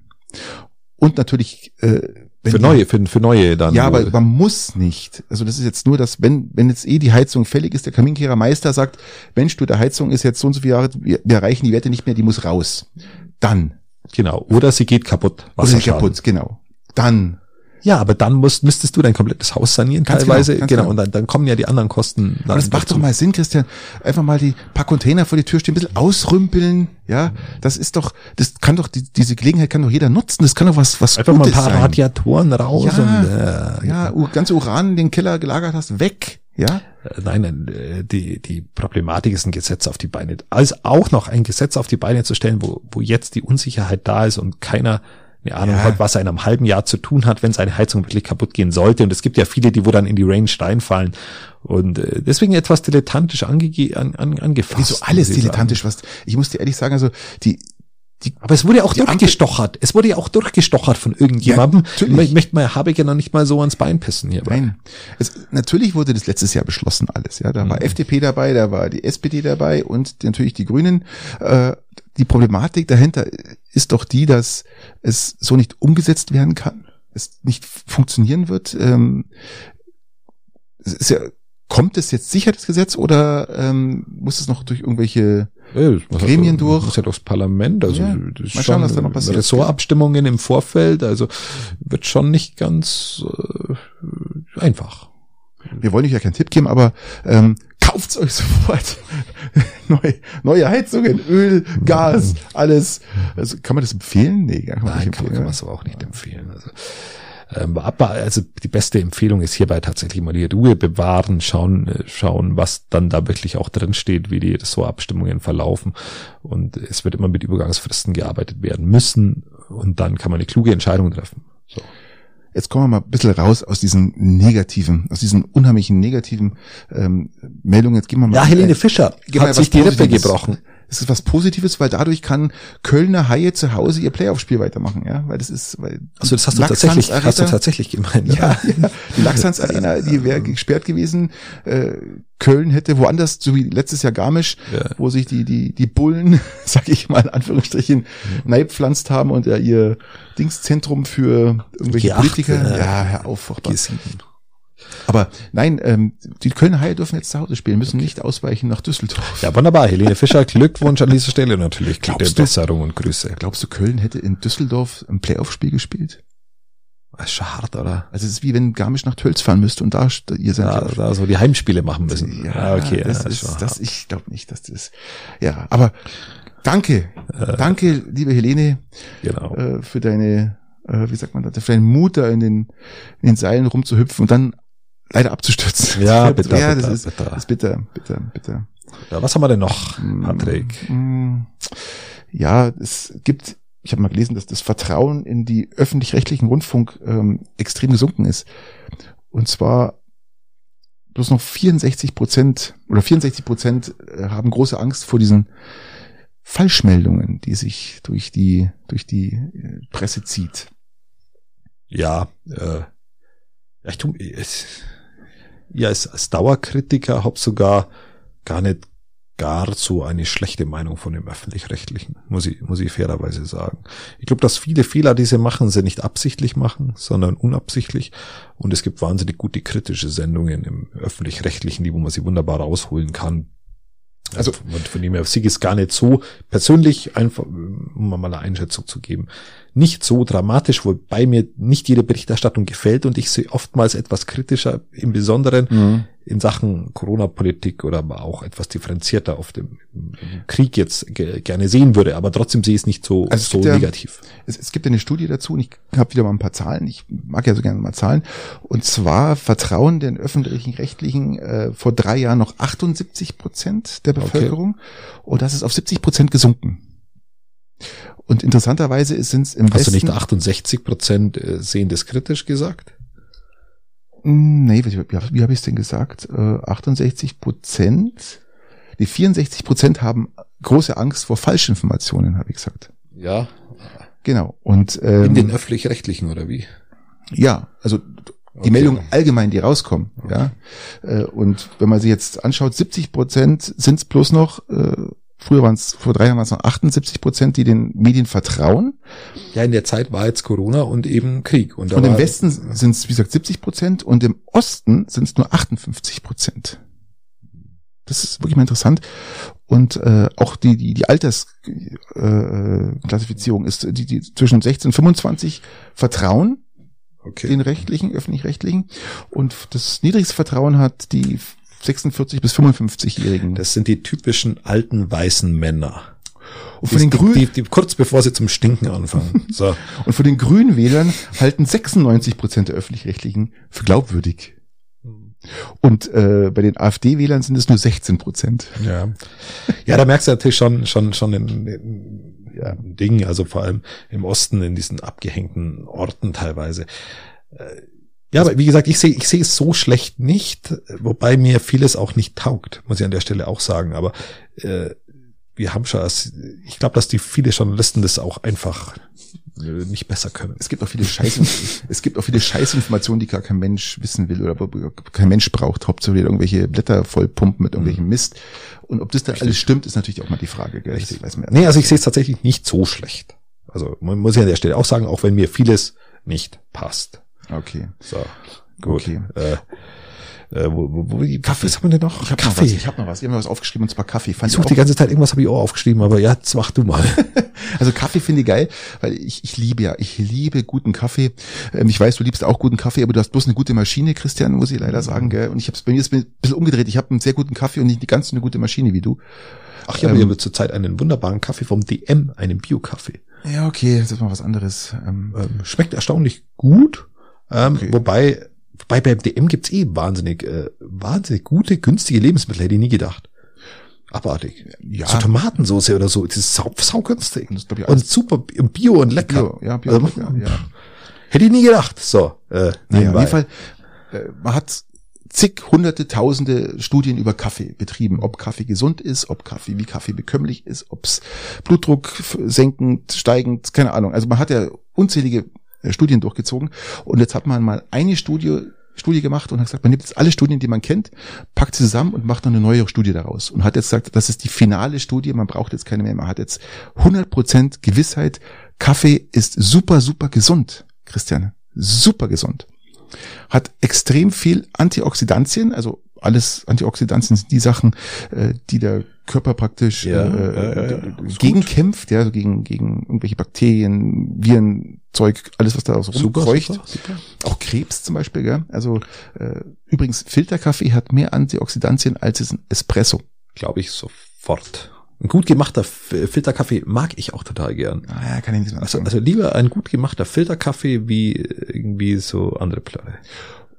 und natürlich äh, für neue, für, für neue dann. Ja, aber man muss nicht. Also das ist jetzt nur, dass wenn, wenn jetzt eh die Heizung fällig ist, der Kaminkehrermeister sagt, Mensch, du, der Heizung ist jetzt so und so viele Jahre, wir, wir erreichen die Werte nicht mehr, die muss raus. Dann. Genau. Oder sie geht kaputt. Oder sie kaputt, genau. Dann ja, aber dann musst, müsstest du dein komplettes Haus sanieren ganz teilweise. Genau, genau. genau. Und dann, dann kommen ja die anderen Kosten. Aber das macht dazu. doch mal Sinn, Christian. Einfach mal die paar Container vor die Tür stehen, ein bisschen ausrümpeln. Ja, das ist doch, das kann doch, die, diese Gelegenheit kann doch jeder nutzen. Das kann doch was, was Einfach Gutes mal ein paar sein. Radiatoren raus. Ja, und, äh, ja, ja, ganz Uran in den Keller gelagert hast, weg. Ja? Äh, nein, nein, äh, die, die Problematik ist ein Gesetz auf die Beine. Als auch noch ein Gesetz auf die Beine zu stellen, wo, wo jetzt die Unsicherheit da ist und keiner eine Ahnung ja. hat, was er in einem halben Jahr zu tun hat, wenn seine Heizung wirklich kaputt gehen sollte. Und es gibt ja viele, die wo dann in die Range reinfallen. Und äh, deswegen etwas dilettantisch ange an, an, angefasst. Wieso alles dilettantisch? Was, ich muss dir ehrlich sagen, also die, die, aber es wurde ja auch durchgestochert. Es wurde ja auch durchgestochert von irgendjemandem. Ja, ich möchte mal Habeck ja noch nicht mal so ans Bein pissen hier. Nein. Es, natürlich wurde das letztes Jahr beschlossen alles. Ja, da war mhm. FDP dabei, da war die SPD dabei und natürlich die Grünen. Äh, die Problematik dahinter ist doch die, dass es so nicht umgesetzt werden kann, es nicht funktionieren wird. Ähm, es ist ja, kommt es jetzt sicher, das Gesetz, oder ähm, muss es noch durch irgendwelche ja, Gremien durch? Das muss ja durchs Parlament, also ja, das ist mal schauen, was da noch passiert. Ressortabstimmungen im Vorfeld, also wird schon nicht ganz äh, einfach. Wir wollen euch ja keinen Tipp geben, aber ähm, kauft's euch sofort. neue, neue Heizungen, Öl, Gas, alles. Also kann man das empfehlen? Nee, kann man Nein, nicht empfehlen. Kann, man es aber auch nicht empfehlen. Also, ähm, aber also die beste Empfehlung ist hierbei tatsächlich mal die Ruhe bewahren, schauen, äh, schauen, was dann da wirklich auch drin steht, wie die so Abstimmungen verlaufen. Und es wird immer mit Übergangsfristen gearbeitet werden müssen. Und dann kann man eine kluge Entscheidung treffen. So. Jetzt kommen wir mal ein bisschen raus aus diesen negativen, aus diesen unheimlichen negativen ähm, Meldungen. Jetzt gehen wir mal. Ja, Helene Fischer hat sich die Rippe gebrochen. Es ist was Positives, weil dadurch kann Kölner Haie zu Hause ihr Playoff-Spiel weitermachen, ja, weil das ist, weil also das hast du tatsächlich, hast du tatsächlich gemeint. Ja, ja, die Lachsans Arena, die wäre gesperrt gewesen. Äh, Köln hätte woanders, so wie letztes Jahr Garmisch, ja. wo sich die die die Bullen, sag ich mal in Anführungsstrichen, mhm. haben und ja ihr Dingszentrum für irgendwelche G8, Politiker. Äh, ja, Herr auf, G7. Aber nein, ähm, die Kölner Haie dürfen jetzt zu Hause spielen, müssen okay. nicht ausweichen nach Düsseldorf. Ja, wunderbar. Helene Fischer, Glückwunsch an dieser Stelle natürlich. Glaubst du, Besserung und Grüße. Glaubst du, Köln hätte in Düsseldorf ein Playoff-Spiel gespielt? Das ist schon hart, oder? Also es ist wie wenn Garmisch nach Tölz fahren müsste und da ihr seid. Ja, da so die Heimspiele machen müssen. Ja, ah, okay. Das ja, ist, das, das ich glaube nicht, dass das. Ja, aber danke, äh, danke, liebe Helene, genau. äh, für deine, äh, wie sagt man das, für deinen Mut da in den, in den Seilen rumzuhüpfen und dann leider abzustürzen. Ja, bitte, ja, das bitter, ist, bitter. ist bitter, bitter, bitter. Ja, was haben wir denn noch, Patrick? Mm, ja, es gibt, ich habe mal gelesen, dass das Vertrauen in die öffentlich-rechtlichen Rundfunk ähm, extrem gesunken ist. Und zwar bloß noch 64 Prozent oder 64 Prozent äh, haben große Angst vor diesen Falschmeldungen, die sich durch die durch die äh, Presse zieht. Ja, äh, ich tu, es, ja, als, als Dauerkritiker habe sogar gar nicht gar so eine schlechte Meinung von dem öffentlich-rechtlichen, muss ich, muss ich fairerweise sagen. Ich glaube, dass viele Fehler, die sie machen, sie nicht absichtlich machen, sondern unabsichtlich. Und es gibt wahnsinnig gute kritische Sendungen im öffentlich-rechtlichen, die wo man sie wunderbar rausholen kann. Also von, von dem her, Sieg ist gar nicht so persönlich einfach, um mal eine Einschätzung zu geben, nicht so dramatisch, wobei mir nicht jede Berichterstattung gefällt und ich sie oftmals etwas kritischer, im Besonderen mhm. in Sachen Corona-Politik oder aber auch etwas differenzierter auf dem Krieg jetzt gerne sehen würde, aber trotzdem sehe ich es nicht so, also so ja, negativ. Es, es, gibt eine Studie dazu und ich habe wieder mal ein paar Zahlen. Ich mag ja so gerne mal Zahlen. Und zwar vertrauen den öffentlichen Rechtlichen äh, vor drei Jahren noch 78 Prozent der Bevölkerung okay. und das ist auf 70 Prozent gesunken. Und interessanterweise sind es im Hast Westen. Hast du nicht 68 Prozent äh, sehen das kritisch gesagt? Hm, nee, wie, wie, wie habe ich es denn gesagt? Äh, 68 Prozent. Die 64 Prozent haben große Angst vor Falschinformationen, habe ich gesagt. Ja. Genau. Und ähm, in den öffentlich-rechtlichen oder wie? Ja, also die okay. Meldungen allgemein, die rauskommen. Okay. Ja. Äh, und wenn man sich jetzt anschaut, 70 Prozent sind es bloß noch äh, Früher waren es, vor drei Jahren waren es noch 78 Prozent, die den Medien vertrauen. Ja, in der Zeit war jetzt Corona und eben Krieg. Und, und im Westen sind es, wie gesagt, 70 Prozent und im Osten sind es nur 58 Prozent. Das ist wirklich mal interessant. Und äh, auch die, die, die Altersklassifizierung äh, ist die, die zwischen 16 und 25 Vertrauen okay. den rechtlichen, öffentlich-rechtlichen. Und das niedrigste Vertrauen hat die 46 bis 55-Jährigen. Das sind die typischen alten weißen Männer. Und von den Grünen, die, die, kurz bevor sie zum Stinken anfangen. So. und von den Grünen Wählern halten 96 Prozent der öffentlich-rechtlichen für glaubwürdig. Und äh, bei den AfD-Wählern sind es nur 16 Prozent. Ja, ja, da merkst du natürlich schon schon schon in, in ja, Dingen, also vor allem im Osten in diesen abgehängten Orten teilweise. Äh, ja, aber wie gesagt, ich sehe ich sehe es so schlecht nicht, wobei mir vieles auch nicht taugt, muss ich an der Stelle auch sagen. Aber äh, wir haben schon, ich glaube, dass die viele Journalisten das auch einfach äh, nicht besser können. Es gibt auch viele Scheiß, es gibt auch viele Scheißinformationen, die gar kein Mensch wissen will oder kein Mensch braucht. Hauptsächlich irgendwelche Blätter voll pumpen mit irgendwelchem mhm. Mist. Und ob das dann alles stimmt, ist natürlich auch mal die Frage. Gell? Richtig. weiß mehr. Nee, also ich sehe es tatsächlich nicht so schlecht. Also man muss ja an der Stelle auch sagen, auch wenn mir vieles nicht passt. Okay. So, gut. Okay. Äh, äh, wo, wo, wo, Kaffee, was haben wir denn noch? Ich habe noch was. Ich habe noch was. Ich habe mir was aufgeschrieben und zwar Kaffee. Fand ich suche die ganze Zeit irgendwas habe ich auch aufgeschrieben, aber ja, jetzt mach du mal. also Kaffee finde ich geil, weil ich, ich liebe ja, ich liebe guten Kaffee. Ähm, ich weiß, du liebst auch guten Kaffee, aber du hast bloß eine gute Maschine, Christian, muss ich leider sagen. Gell? Und ich habe es bei mir ist ein bisschen umgedreht. Ich habe einen sehr guten Kaffee und nicht ganz so eine gute Maschine wie du. Ach, ich habe ähm, zurzeit einen wunderbaren Kaffee vom DM, einen Bio-Kaffee. Ja, okay, das ist mal was anderes. Ähm, ähm schmeckt erstaunlich gut. Ähm, okay. Wobei, wobei beim DM gibt's eh wahnsinnig, äh, wahnsinnig gute, günstige Lebensmittel, hätte ich nie gedacht. Abartig. Ja. So Tomatensauce oder so, das ist sau, saugünstig. Das und super Bio und lecker. Bio, ja, Bio, also, ja, ja. Hätte ich nie gedacht. So, äh, naja, auf jeden Fall, äh, man hat zig hunderte, tausende Studien über Kaffee betrieben, ob Kaffee gesund ist, ob Kaffee, wie Kaffee bekömmlich ist, ob's Blutdruck senkend, steigend, keine Ahnung. Also man hat ja unzählige äh, Studien durchgezogen. Und jetzt hat man mal eine Studie Studie gemacht und hat gesagt, man nimmt jetzt alle Studien, die man kennt, packt sie zusammen und macht noch eine neue Studie daraus. Und hat jetzt gesagt, das ist die finale Studie, man braucht jetzt keine mehr. Man hat jetzt 100% Gewissheit, Kaffee ist super, super gesund, Christiane. Super gesund. Hat extrem viel Antioxidantien, also alles Antioxidantien sind die Sachen, äh, die der Körper praktisch ja, äh, äh, gegenkämpft, ja, also gegen, gegen irgendwelche Bakterien, Viren, Zeug, alles, was da so rumkreucht. Super, super. Auch Krebs zum Beispiel, gell? Also äh, übrigens, Filterkaffee hat mehr Antioxidantien als es ein Espresso. Glaube ich sofort. Ein gut gemachter Filterkaffee mag ich auch total gern. Ah, ja, kann ich nicht mehr also, also lieber ein gut gemachter Filterkaffee wie irgendwie so andere Platte.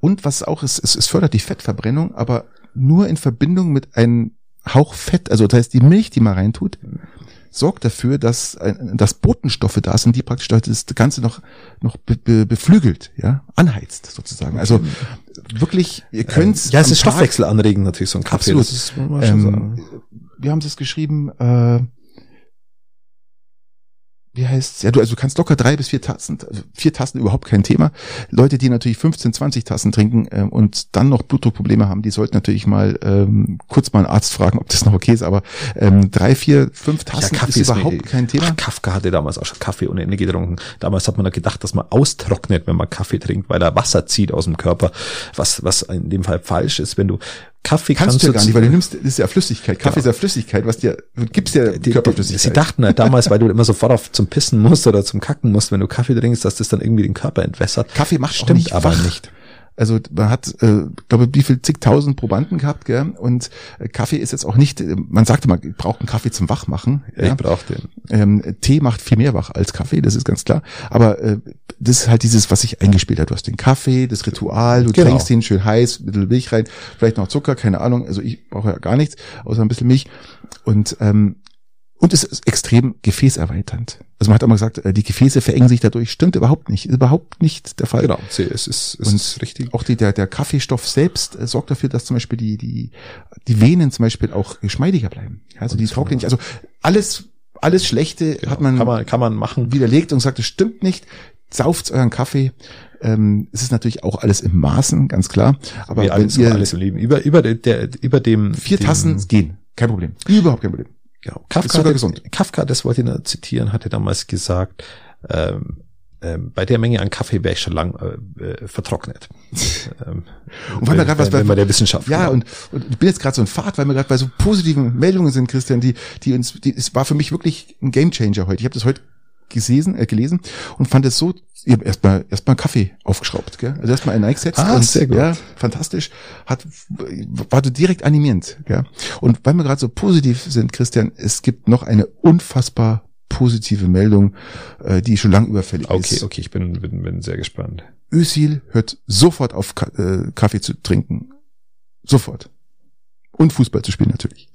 Und was auch ist, es, es fördert die Fettverbrennung, aber nur in Verbindung mit einem Hauch Fett, also das heißt die Milch, die man reintut, sorgt dafür, dass, dass Botenstoffe da sind, die praktisch das Ganze noch, noch be, be, beflügelt, ja, anheizt sozusagen. Also wirklich, ihr könnt ähm, Ja, es ist Stoffwechsel anregen natürlich, so ein Kaffee. Absolut. Das ist, ähm, wir haben es geschrieben, äh, wie heißt's? Ja, du, also du kannst locker drei bis vier Tassen, also vier Tassen überhaupt kein Thema. Leute, die natürlich 15, 20 Tassen trinken ähm, und dann noch Blutdruckprobleme haben, die sollten natürlich mal ähm, kurz mal einen Arzt fragen, ob das noch okay ist. Aber ähm, drei, vier, fünf Tassen ja, Kaffee ist überhaupt ist kein Thema. Ach, Kafka hatte damals auch schon Kaffee ohne Ende getrunken. Damals hat man da gedacht, dass man austrocknet, wenn man Kaffee trinkt, weil er Wasser zieht aus dem Körper. Was, was in dem Fall falsch ist, wenn du Kaffee Kannst, kannst, du ja gar nicht, weil du nimmst, das ist ja Flüssigkeit. Kaffee Genau. ist ja Flüssigkeit, was dir, du gibst ja die, Körperflüssigkeit. sie dachten halt damals, weil du immer sofort auf zum Pissen musst oder zum Kacken musst, wenn du Kaffee trinkst, dass das dann irgendwie den Körper entwässert. Kaffee macht Stimmt nicht aber wach. nicht. Also man hat, äh, glaube wie viel zigtausend Probanden gehabt, gell? Und äh, Kaffee ist jetzt auch nicht, äh, man sagte mal, ich brauche einen Kaffee zum Wachmachen. Ja. Ich brauche den. Ähm, Tee macht viel mehr wach als Kaffee, das ist ganz klar. Aber äh, das ist halt dieses, was sich eingespielt hat. Du hast den Kaffee, das Ritual, du Genau. trinkst ihn schön heiß, ein bisschen Milch rein, vielleicht noch Zucker, keine Ahnung. Also ich brauche ja gar nichts, außer ein bisschen Milch. Und ähm, und es ist extrem gefäßerweiternd. Also man hat immer gesagt, äh, die Gefäße verengen sich dadurch. Stimmt überhaupt nicht. Ist überhaupt nicht der Fall. Genau, es ist, es Und ist richtig. Auch die, der, der Kaffeestoff selbst äh, sorgt dafür, dass zum Beispiel die, die, die Venen zum Beispiel auch geschmeidiger bleiben. Also die trocknen nicht. Also alles, alles Schlechte hat man, kann man, kann man machen. widerlegt und sagt, es stimmt nicht. Sauft euren Kaffee. Ähm, es ist natürlich auch alles im Maßen, ganz klar. Aber alles, ihr alles im Leben. Über, über, der, über dem. vier dem, Tassen gehen, kein Problem. Überhaupt kein Problem. Genau. Kafka, sogar hatte- gesund. Kafka, das wollte ich noch zitieren, hatte damals gesagt, ähm, ähm, bei der Menge an Kaffee wäre ich schon lang äh, äh, vertrocknet. ähm, Und weil wir gerade was bei- wir der Wissenschaft Ja, glauben. und, und ich bin jetzt gerade so ein Fahrt, weil wir gerade bei so positiven Meldungen sind, Christian, die, die uns, die, es war für mich wirklich ein Gamechanger heute. Ich habe das heute gelesen, äh, gelesen und fand es so, ich habe erstmal erstmal Kaffee aufgeschraubt, gell? Also erstmal einen eingesetzt Ah, und sehr gut. ja, fantastisch, hat war so direkt animierend, gell? Und weil wir gerade so positiv sind, Christian, es gibt noch eine unfassbar positive Meldung, äh, die schon lang überfällig okay, ist. okay, ich bin, bin, bin sehr gespannt. Özil hört sofort auf, äh, Kaffee zu trinken. Sofort. Und Fußball zu spielen natürlich.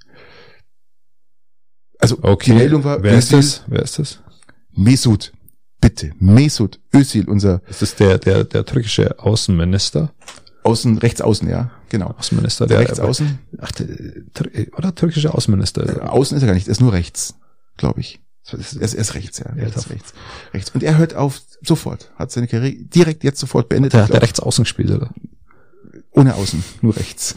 Also Okay, die Meldung war wer ist das? Wer ist das? Mesut. Bitte, Mesut Özil, unser Ist das der, der, der türkische Außenminister? Außen, rechts außen, ja, genau. Außenminister, der, rechts außen. Ach, oder türkische Außenminister? Äh, außen ist er gar nicht, er ist nur rechts, glaube ich. Ist- Er ist, er ist rechts, ja. Er ist rechts, rechts. Und er hört auf sofort, hat seine Karriere direkt jetzt sofort beendet. Der hat rechts außen gespielt, oder? ohne Außen, nur rechts.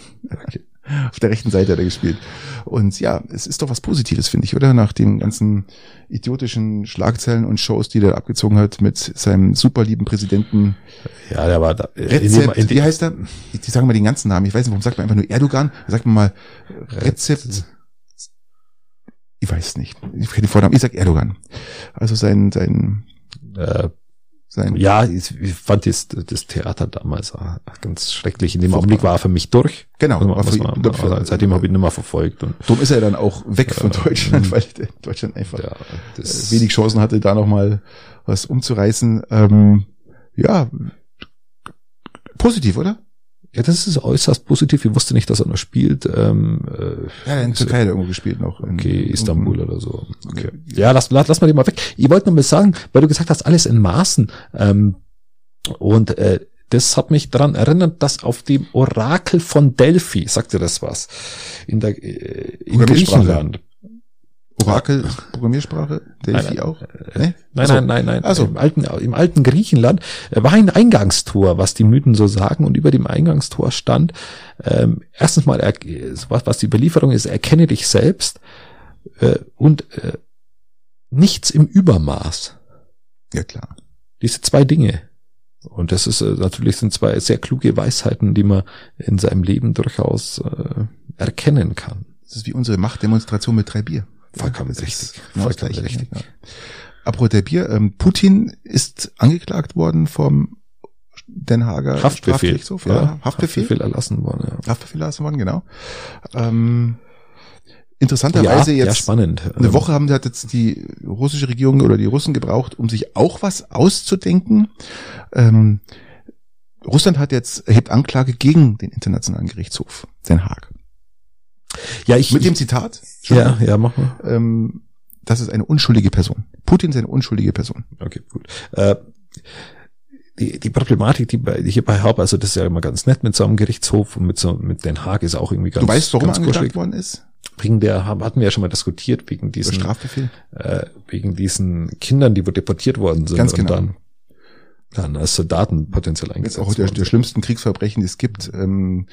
Auf der rechten Seite hat er gespielt. Und ja, es ist doch was Positives, finde ich, oder? Nach den ganzen idiotischen Schlagzeilen und Shows, die der abgezogen hat mit seinem super lieben Präsidenten Ja, der war da. in dem- Rezept, in dem- wie heißt er? Die, sagen mal den ganzen Namen. Ich weiß nicht, warum sagt man einfach nur Erdogan? Sagt man mal Rezept. Ich weiß es nicht. Ich kenne den Vornamen. Ich sag Erdogan. Also sein, sein, äh, sein. ja, ich, ich fand das, das Theater damals auch ganz schrecklich. In dem Augenblick war er für mich durch. Genau. Muss man, man, also seitdem habe ich ihn nicht mehr verfolgt. Und, Drum ist er dann auch weg von Deutschland, weil Deutschland einfach ja, äh, wenig Chancen hatte, da nochmal was umzureißen. Ähm, ja, positiv, oder? Ja, das ist äußerst positiv. Ich wusste nicht, dass er noch spielt. Ähm, äh, Ja, in Türkei hat er irgendwo gespielt noch. In- Okay, in- Istanbul oder so. Okay. Ja, lass, lass, lass mal die mal weg. Ich wollte nur mal sagen, weil du gesagt hast, alles in Maßen. Ähm, und äh, das hat mich daran erinnert, dass auf dem Orakel von Delphi, sagt dir das was, in der äh, in. Griechenland. Orakel, Programmiersprache, Delphi Nein, auch? äh, Ne? Nein, nein, nein, nein. Ach so. Im alten, im alten Griechenland äh, war ein Eingangstor, was die Mythen so sagen. Und über dem Eingangstor stand, ähm, erstens mal, was, was die Überlieferung ist, erkenne dich selbst äh, und äh, nichts im Übermaß. Ja, klar. Diese zwei Dinge. Und das ist äh, natürlich sind zwei sehr kluge Weisheiten, die man in seinem Leben durchaus äh, erkennen kann. Das ist wie unsere Machtdemonstration mit drei Bier. Vollkommen ist richtig. Vollkommen richtig. Ja. Apropos der Bier, ähm, Putin ist angeklagt worden vom Den Hager Haftbefehl. Strafgerichtshof, ja, Haftbefehl. Haftbefehl erlassen worden, ja. Haftbefehl erlassen worden, genau. Ähm, interessanterweise ja, jetzt ja, spannend. eine Woche haben hat jetzt die russische Regierung oder die Russen gebraucht, um sich auch was auszudenken. Ähm, Russland hat jetzt erhebt Anklage gegen den Internationalen Gerichtshof, Den Haag. Ja, ich, Mit dem ich Zitat, ja, ja, mach mal. ähm, das ist eine unschuldige Person. Putin ist eine unschuldige Person. Okay, gut. Äh, die, die Problematik, die, bei, ich hierbei habe, also das ist ja immer ganz nett mit so einem Gerichtshof und mit so mit Den Haag ist auch irgendwie ganz Du weißt, warum er ganz angeklagt kuschelig. worden ist? Wegen der hatten wir ja schon mal diskutiert wegen Der diesen Strafbefehl? äh, wegen diesen Kindern, die wo deportiert worden sind Ganz und genau. dann dann als Soldaten potenziell eingesetzt auch der, worden der sind. schlimmsten Kriegsverbrechen, die es gibt, ähm,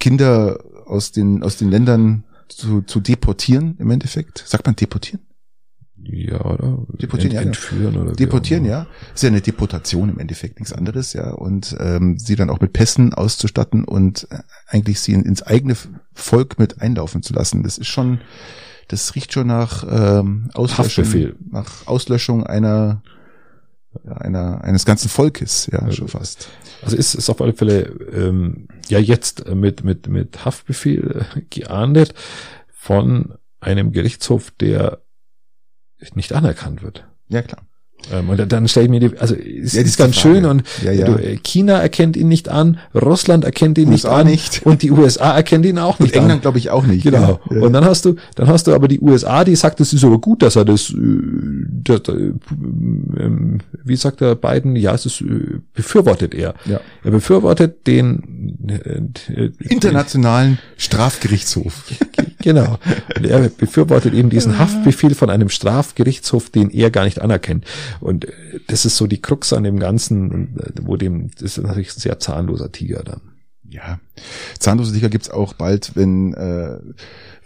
Kinder aus den aus den Ländern zu, zu deportieren im Endeffekt. Sagt man deportieren? Ja, oder? Deportieren, ja, entführen oder wie Deportieren, ja. Ist ja eine Deportation im Endeffekt, nichts anderes, ja. Und ähm, sie dann auch mit Pässen auszustatten und äh, eigentlich sie in, ins eigene Volk mit einlaufen zu lassen. Das ist schon, das riecht schon nach ähm, Auslöschung, Haftbefehl. nach Auslöschung einer, ja, einer eines ganzen Volkes, ja, schon fast. Also ist ist auf alle Fälle ähm, ja jetzt mit mit mit Haftbefehl äh, geahndet von einem Gerichtshof, der nicht anerkannt wird. Ja, klar. Ähm, und dann stelle ich mir die, also es Ja, ist ganz Frage. schön und Ja, ja. Du, äh, China erkennt ihn nicht an, Russland erkennt ihn USA nicht an nicht. und die USA erkennt ihn auch Und nicht England an. glaube ich auch nicht. Genau. Und dann hast du, dann hast du aber die USA, die sagt, es ist aber gut, dass er das, äh, das äh, ähm, wie sagt er Biden, ja, es ist befürwortet er. Ja. Er befürwortet den Internationalen Strafgerichtshof. Genau. Und er befürwortet eben diesen Haftbefehl von einem Strafgerichtshof, den er gar nicht anerkennt. Und äh, das ist so die Krux an dem Ganzen, äh, wo dem, das ist natürlich ein sehr zahnloser Tiger dann. Ja, zahnlose Tiger gibt's auch bald, wenn äh,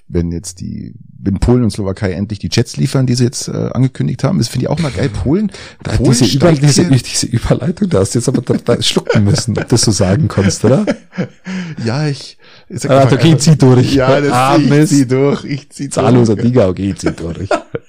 wenn jetzt die wenn Polen und Slowakei endlich die Jets liefern, die sie jetzt äh, angekündigt haben. Das finde ich auch mal geil. Polen, Polen diese, Über, diese, diese Überleitung, da hast du jetzt aber da, da schlucken müssen, ob das so sagen konntest, oder? ja, ich, ich sag Ah, okay, zieh durch. Ja, das Ah, ich zieh durch, ich zieh Zahnloser durch. Tiger, okay, zieh durch.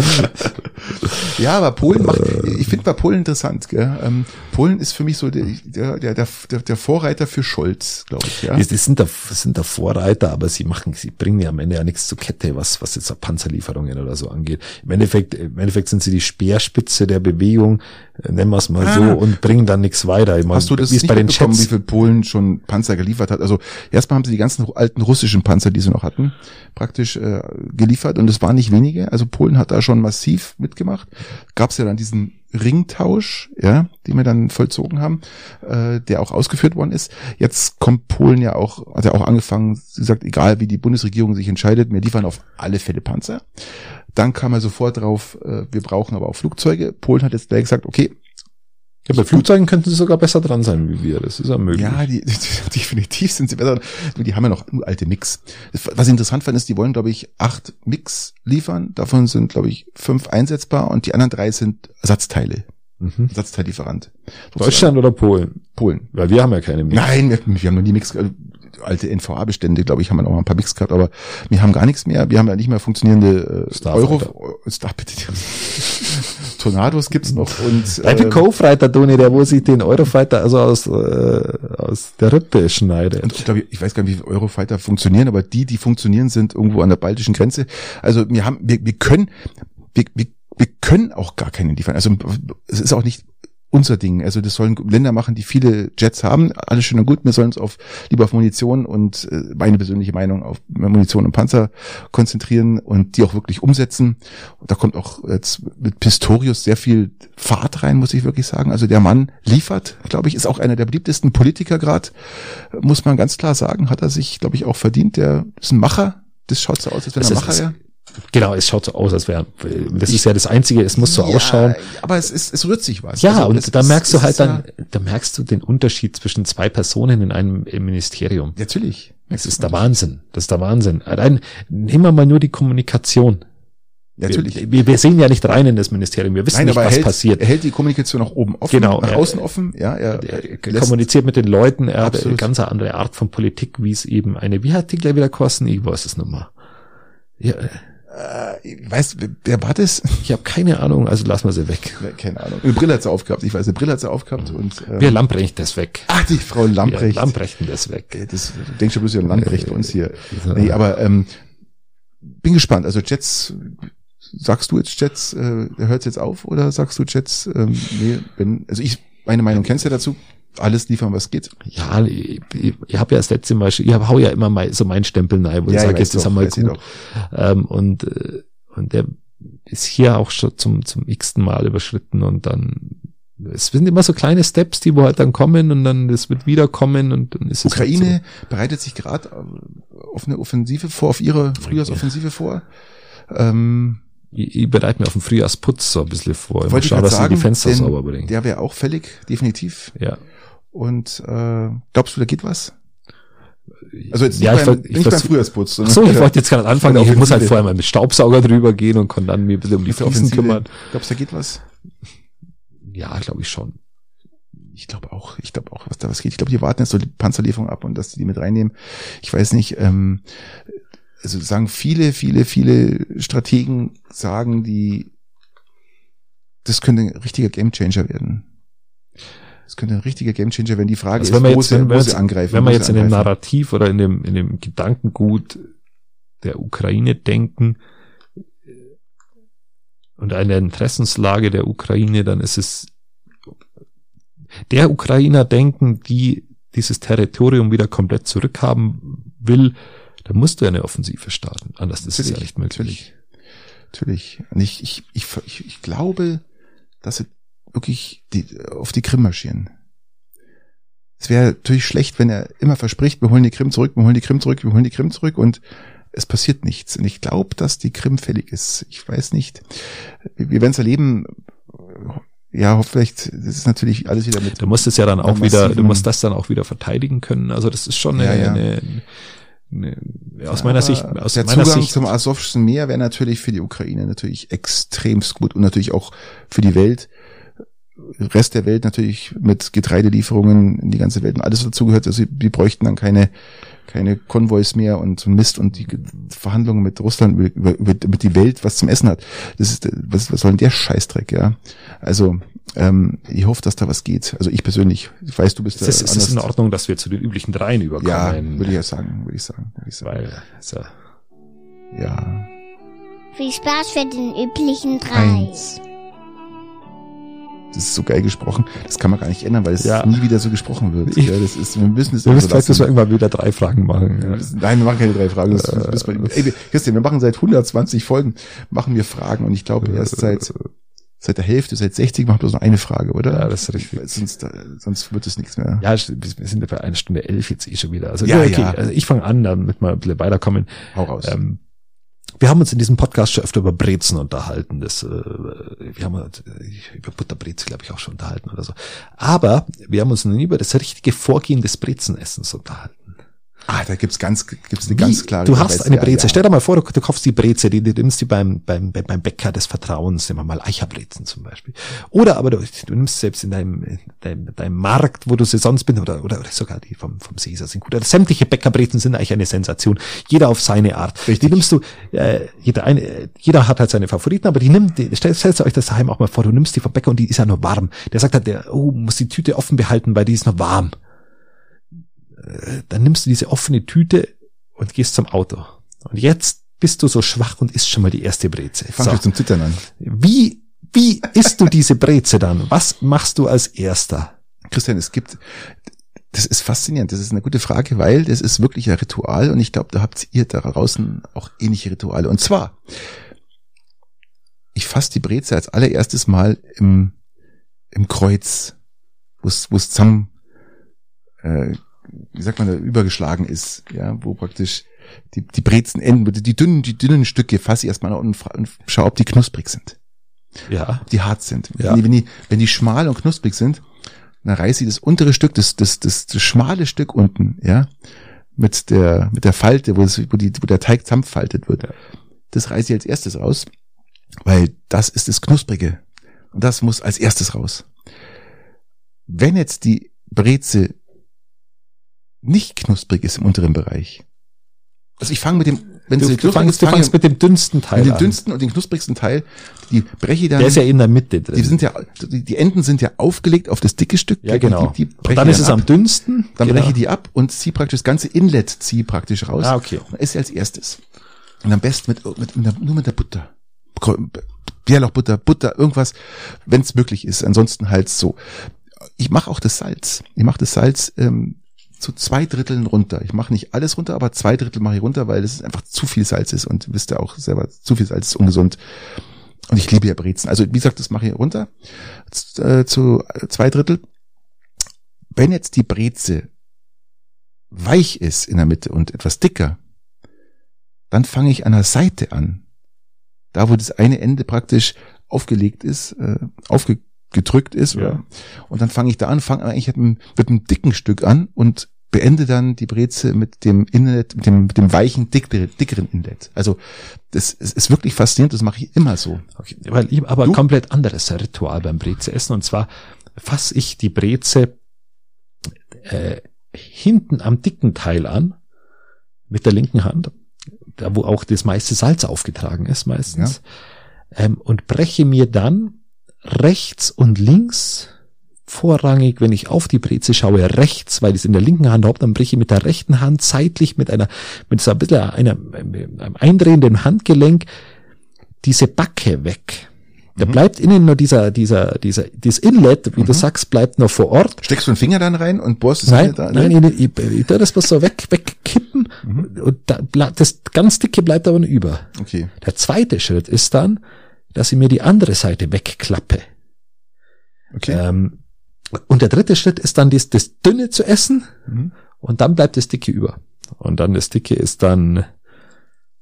Ja, aber Polen macht, ich finde bei Polen interessant. Gell? Ähm, Polen ist für mich so der, der, der, der, der Vorreiter für Scholz, glaube ich. Ja? Die, die sind da, sind da Vorreiter, aber sie machen, sie bringen ja am Ende ja nichts zur Kette, was, was jetzt Panzerlieferungen oder so angeht. Im Endeffekt, im Endeffekt sind sie die Speerspitze der Bewegung, äh, nennen wir es mal Ah. so, und bringen dann nichts weiter. Ich meine, Hast du das nicht bei den mitbekommen, wie Chats, viel Polen schon Panzer geliefert hat? Also erstmal haben sie die ganzen alten russischen Panzer, die sie noch hatten, praktisch äh, geliefert und es waren nicht wenige. Also Polen hat da schon massiv mitgemacht. Gab es ja dann diesen Ringtausch, ja, den wir dann vollzogen haben, äh, der auch ausgeführt worden ist. Jetzt kommt Polen ja auch, hat ja auch angefangen, sie sagt, egal wie die Bundesregierung sich entscheidet, wir liefern auf alle Fälle Panzer. Dann kam er sofort drauf, äh, wir brauchen aber auch Flugzeuge. Polen hat jetzt gleich gesagt, okay, ja, bei Flugzeugen könnten sie sogar besser dran sein wie wir, das ist ja möglich. Ja, die, definitiv sind sie besser. Die haben ja noch alte Mix. Was ich interessant fand, ist, die wollen, glaube ich, acht Mix liefern. Davon sind, glaube ich, fünf einsetzbar und die anderen drei sind Ersatzteile. Mhm. Ersatzteillieferant. Deutschland oder Polen? Polen. Weil wir haben ja keine mehr. Nein, wir, wir haben noch nie Mix, äh, alte NVA-Bestände, glaube ich, haben wir noch mal ein paar Mix gehabt, aber wir haben gar nichts mehr. Wir haben ja nicht mehr funktionierende äh. Euro, äh, Star, bitte. Tornados gibt's noch und dem ähm, Co-Fighter, Toni, der wo sich den Eurofighter also aus, äh, aus der Rippe schneidet. Und ich glaube, ich weiß gar nicht, wie Eurofighter funktionieren, aber die, die funktionieren, sind irgendwo an der baltischen Grenze. Also wir haben, wir, wir können, wir, wir, wir können auch gar keine liefern. Also es ist auch nicht unser Ding. Also das sollen Länder machen, die viele Jets haben. Alles schön und gut. Wir sollen uns auf lieber auf Munition und äh, meine persönliche Meinung auf Munition und Panzer konzentrieren und die auch wirklich umsetzen. Und da kommt auch jetzt mit Pistorius sehr viel Fahrt rein, muss ich wirklich sagen. Also der Mann liefert, glaube ich, ist auch einer der beliebtesten Politiker gerade, muss man ganz klar sagen. Hat er sich, glaube ich, auch verdient. Der ist ein Macher. Das schaut so aus, als wenn er Macher wäre. Genau, es schaut so aus, als wäre, das ist ja das Einzige, es muss so Ja, ausschauen. Aber es ist, es rührt sich was. Ja, Also und da merkst du halt dann, da merkst du den Unterschied zwischen zwei Personen in einem im Ministerium. Ja, natürlich. Das ist der Wahnsinn. Das ist der Wahnsinn. Allein, nehmen wir mal nur die Kommunikation. Ja, natürlich. Wir, wir, sehen ja nicht rein in das Ministerium. Wir wissen Nein, nicht, was hält, passiert. er hält die Kommunikation nach oben offen, Genau, nach er- außen offen. Ja, er, Er kommuniziert mit den Leuten, er hat eine Absolut. ganz andere Art von Politik, wie es eben eine, wie hat die gleich wieder kosten? Ich weiß es mehr. Ja, äh, weißt, wer war das? ich habe keine Ahnung, also lassen wir sie weg. Keine Ahnung. Eine Brille hat sie aufgehabt. Ich weiß, eine Brille hat sie aufgehabt und ähm, Wir Lamprecht das weg. ach, die Frau Lamprecht. Wir Lamprechten das weg. Das du denkst schon bloß an Lamprecht bei uns hier. Ja. Nee, aber ähm, bin gespannt. Also Jets, sagst du jetzt Jets, äh, hört jetzt auf oder sagst du Jets, ähm, nee, wenn, also ich, meine Meinung kennst du ja dazu, alles liefern, was geht. Ja, ich, ich, ich habe ja das letzte Mal, ich hau ja immer mal so meinen Stempel rein, wo Ja, sage, jetzt ist doch, einmal weiß ich gut. Ähm, und, äh, und der ist hier auch schon zum, zum x-ten Mal überschritten und dann, es sind immer so kleine Steps, die wo halt dann kommen und dann, es wird wieder kommen und dann ist es halt Ukraine bereitet sich gerade auf eine Offensive vor, auf ihre Frühjahrsoffensive vor. Ähm, so. Ich, ich bereite mir auf den Frühjahrsputz so ein bisschen vor. Ich wollte ich gerade dass sagen, die Fenster sauber bringe. der wäre auch fällig, definitiv. Ja. Und äh, glaubst du, da geht was? Also jetzt ja, nicht, ich, beim, ich nicht beim Frühjahrsputz. Sondern- so, ich wollte jetzt gerade anfangen. Ich den muss halt vorher mal mit Staubsauger drüber gehen und kann dann mir ein bisschen um die Fliesen kümmern. Glaubst du, da geht was? Ja, glaube ich schon. Ich glaube auch, ich glaube auch, was da was geht. Ich glaube, die warten jetzt so die Panzerlieferung ab und dass die die mit reinnehmen. Ich weiß nicht, ähm, also sagen viele, viele, viele Strategen sagen, die, das könnte ein richtiger Gamechanger werden. Das könnte ein richtiger Gamechanger werden. Die Frage Also ist, wenn wir wo jetzt, sie, wenn wo jetzt, sie angreifen. wenn wir jetzt in dem. Narrativ oder in dem, in dem Gedankengut der Ukraine denken und an der Interessenslage der Ukraine, dann ist es der Ukrainer denken, die dieses Territorium wieder komplett zurückhaben will, dann musst du eine Offensive starten. Anders ist es ja nicht möglich. Natürlich. Natürlich. Und ich, ich, ich, ich, ich glaube, dass sie wirklich die, auf die Krim marschieren. Es wäre natürlich schlecht, wenn er immer verspricht, wir holen die Krim zurück, wir holen die Krim zurück, wir holen die Krim zurück und es passiert nichts. Und ich glaube, dass die Krim fällig ist. Ich weiß nicht. Wir, wir werden es erleben. Ja, vielleicht, das ist natürlich alles wieder mit. Du musst es ja dann auch wieder, du musst das dann auch wieder verteidigen können. Also das ist schon eine, Ja, ja. eine, eine aus meiner Sicht, aus der meiner Zugang Sicht, zum Asowschen Meer wäre natürlich für die Ukraine natürlich extremst gut und natürlich auch für die Welt. Rest der Welt natürlich mit Getreidelieferungen in die ganze Welt und alles was dazugehört. Also die bräuchten dann keine keine Konvois mehr und so Mist und die Verhandlungen mit Russland über, über, über die Welt was zum Essen hat. Das ist was, was soll denn der Scheißdreck, ja? Also ähm, ich hoffe, dass da was geht. Also ich persönlich, ich weiß, du bist es ist, es ist in Ordnung, dass wir zu den üblichen dreien Ja, überkommen. würde ich ja sagen, würde ich sagen, würde ich sagen. weil, also, Ja. Viel Spaß für den üblichen drei. Eins. Das ist so geil gesprochen. Das kann man gar nicht ändern, weil es Ja. nie wieder so gesprochen wird. Ja, das ist, wir müssen es wir müssen vielleicht müssen wir irgendwann wieder drei Fragen machen. Ja. Nein, wir machen keine drei Fragen. Das, das Äh, wir, ey, wir- Christian, wir machen seit 120 Folgen, machen wir Fragen und ich glaube erst seit, seit der Hälfte, seit 60 machen wir bloß noch eine Frage, oder? Ja, das ist richtig. Sonst, äh, sonst wird es nichts mehr. Ja, wir sind ja bei einer Stunde elf jetzt eh schon wieder. Also ja, okay. ja. Also ich fange an, damit wir ein bisschen weiterkommen. Hau raus. Ähm, wir haben uns in diesem Podcast schon öfter über Brezen unterhalten. Das, äh, wir haben äh, über Butterbrezel, glaube ich, auch schon unterhalten oder so. Aber wir haben uns noch nie über das richtige Vorgehen des Brezenessens unterhalten. Ah, da gibt's ganz, gibt's eine Wie? ganz klare Du hast eine Breze. ja. Stell dir mal vor, du, du kaufst die Breze, die, die nimmst die beim, beim, beim Bäcker des Vertrauens, nehmen wir mal Eicherbrezen zum Beispiel. Oder aber du, du nimmst selbst in deinem, in deinem, deinem Markt, wo du sie sonst bist, oder, oder, oder sogar die vom, vom Caesar sind gut. Oder sämtliche Bäckerbrezen sind eigentlich eine Sensation. Jeder auf seine Art. Richtig. Die nimmst du, äh, jeder, eine, jeder hat halt seine Favoriten, aber die nimmt, die, stellt, stellt euch das daheim auch mal vor, du nimmst die vom Bäcker und die ist ja nur warm. Der sagt halt, der, oh, muss die Tüte offen behalten, weil die ist noch warm. Äh, Dann nimmst du diese offene Tüte und gehst zum Auto. Und jetzt bist du so schwach und isst schon mal die erste Breze. Fang So. zum Zittern an. Wie, wie isst du diese Breze dann? Was machst du als erster? Christian, es gibt, das ist faszinierend. Das ist eine gute Frage, weil das ist wirklich ein Ritual und ich glaube, da habt ihr da draußen auch ähnliche Rituale. Und zwar, ich fasse die Breze als allererstes Mal im, im Kreuz, wo es, wo es zusammen, äh, wie sagt man da, übergeschlagen ist, ja, wo praktisch die, die Brezen enden, die dünnen, die dünnen Stücke fasse ich erstmal an und, und schau, ob die knusprig sind Ja. die hart sind. Ja. Wenn, die, wenn, die, wenn die schmal und knusprig sind, dann reißt sie das untere Stück, das, das, das, das schmale Stück unten, ja, mit der, mit der Falte, wo, es, wo, die, wo der Teig zusammenfaltet wird. Ja. Das reiße ich als erstes raus, weil das ist das Knusprige. Und das muss als erstes raus. Wenn jetzt die Breze nicht knusprig ist im unteren Bereich, also ich fange mit dem, wenn Du, sie du fangst, du fangst mit dem dünnsten Teil mit dem an. dünnsten und den knusprigsten Teil, die breche ich dann. Der ist ja in der Mitte drin. Die sind ja, die, die Enden sind ja aufgelegt auf das dicke Stück. ja, genau. Die, die dann ist es ab. am dünnsten. Dann genau. breche ich die ab und ziehe praktisch das ganze Inlet ziehe praktisch raus. Ah, okay. Und sie als erstes. Und am besten mit, mit, mit nur mit der Butter. Bärlauchbutter, Butter, irgendwas, wenn es möglich ist. Ansonsten halt so. Ich mache auch das Salz. Ich mache das Salz ähm, zu zwei Dritteln runter. Ich mache nicht alles runter, aber zwei Drittel mache ich runter, weil es einfach zu viel Salz ist und wisst ihr auch selber, zu viel Salz ist ungesund. Und ich liebe ja Brezen. Also wie gesagt, das mache ich runter äh, zu zwei Drittel. Wenn jetzt die Breze weich ist in der Mitte und etwas dicker, dann fange ich an der Seite an. Da, wo das eine Ende praktisch aufgelegt ist, äh, aufgedrückt ist. Ja. Oder? Und dann fange ich da an, fange eigentlich mit einem, mit einem dicken Stück an und beende dann die Breze mit dem Inlet, mit dem, mit dem weichen, dickeren, dickeren Inlet. Also das, ist wirklich faszinierend, das mache ich immer so. Okay, weil ich aber Du? komplett anderes Ritual beim Breze essen und zwar fasse ich die Breze äh, hinten am dicken Teil an mit der linken Hand, da wo auch das meiste Salz aufgetragen ist meistens, ähm, und breche mir dann rechts und links vorrangig, wenn ich auf die Breze schaue, rechts, weil ich es in der linken Hand habe, dann breche ich mit der rechten Hand zeitlich mit einer, mit so ein bisschen einer, einem eindrehenden Handgelenk diese Backe weg. Da bleibt innen nur dieser, dieser, dieser, dieses Inlet, wie du sagst, bleibt noch vor Ort. Steckst du den Finger dann rein und bohrst es Nein, da? nein, ich, ich, ich tu das bloß so weg, wegkippen und da, das ganz dicke bleibt aber noch über. Okay. Der zweite Schritt ist dann, dass ich mir die andere Seite wegklappe. Okay. Ähm, und der dritte Schritt ist dann das, das Dünne zu essen Mhm. und dann bleibt das Dicke über. Und dann das Dicke ist dann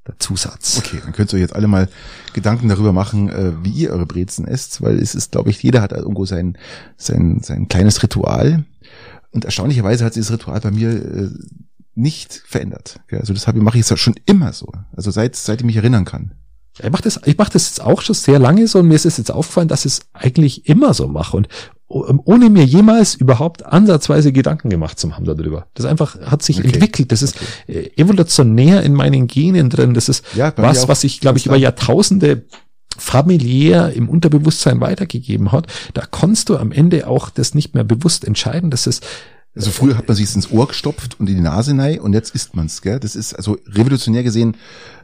der Zusatz. Okay, dann könnt ihr euch jetzt alle mal Gedanken darüber machen, äh, wie ihr eure Brezen esst, weil es ist, glaube ich, jeder hat irgendwo sein, sein, sein kleines Ritual. Und erstaunlicherweise hat sich das Ritual bei mir äh, nicht verändert. Also das mache ich jetzt schon immer so. Also seit, seit ich mich erinnern kann. Ich mache das, ich mach das jetzt auch schon sehr lange so und mir ist es jetzt aufgefallen, dass ich es eigentlich immer so mache und ohne mir jemals überhaupt ansatzweise Gedanken gemacht zu haben darüber. Das einfach hat sich Okay. entwickelt. Das ist äh, evolutionär in meinen Genen drin. Das ist Ja, was, was ich, glaube ich, über Jahrtausende familiär im Unterbewusstsein weitergegeben hat. Da konntest du am Ende auch das nicht mehr bewusst entscheiden. Das ist Also früher hat man sich ins Ohr gestopft und in die Nase rein und jetzt isst man's, gell? Das ist also revolutionär gesehen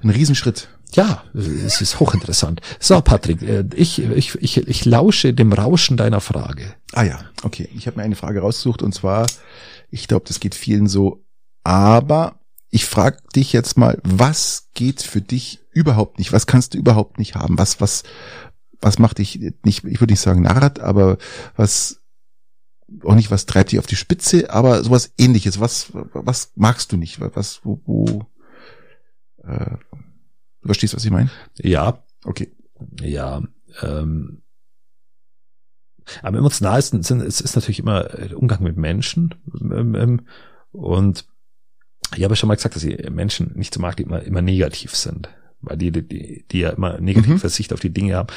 ein Riesenschritt. Ja, es ist hochinteressant. So, Patrick, äh, ich, ich, ich, ich lausche dem Rauschen deiner Frage. Ah ja, okay. Ich habe mir eine Frage rausgesucht und zwar, ich glaube, das geht vielen so, aber ich frage dich jetzt mal, was geht für dich überhaupt nicht? Was kannst du überhaupt nicht haben? Was, was, was macht dich nicht, ich würde nicht sagen narrat, aber was, auch nicht, was treibt dich auf die Spitze, aber sowas ähnliches. Was, was magst du nicht? Was, wo, wo äh, du verstehst, was ich meine? Ja, Okay. ja. Ähm, am emotionalsten sind, es ist natürlich immer der Umgang mit Menschen. Ähm, ähm, und ich habe ja schon mal gesagt, dass ich Menschen nicht so mag, die immer, immer negativ sind. Weil die, die, die ja immer negative Mhm. Sicht auf die Dinge haben.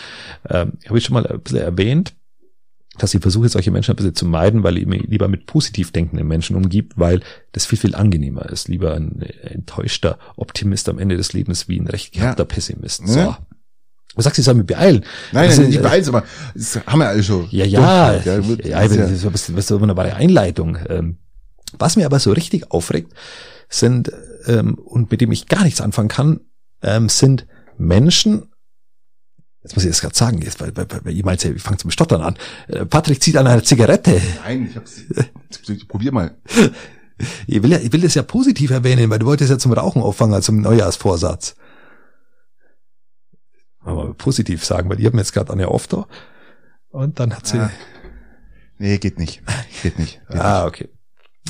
Ähm, habe ich schon mal ein bisschen erwähnt, dass ich versuche, solche Menschen ein bisschen zu meiden, weil ich mich lieber mit positiv denkenden Menschen umgibt, weil das viel, viel angenehmer ist. Lieber ein enttäuschter Optimist am Ende des Lebens wie ein recht gehabter Pessimist. So. Ja. Du sagst, ich soll mich beeilen. Nein, nein, nicht beeils, aber das haben wir alle schon. ja, ja, ja, ja, das ist das ist eine wunderbare Einleitung. Ähm, Was mir aber so richtig aufregt, sind, ähm, und mit dem ich gar nichts anfangen kann, ähm, sind Menschen, jetzt muss ich das gerade sagen, jetzt, weil, weil, weil ihr meint, ja, ich fange zum Stottern an. Äh, Patrick zieht an einer Zigarette. Nein, ich hab's. Probier mal. Ich will, ja, ich will das ja positiv erwähnen, weil du wolltest ja zum Rauchen auffangen, zum Neujahrsvorsatz. Mal positiv sagen, weil ihr habt mir jetzt gerade Anja oft da. Und dann hat sie. Ah, Nee, geht nicht. Geht nicht. Geht ah okay.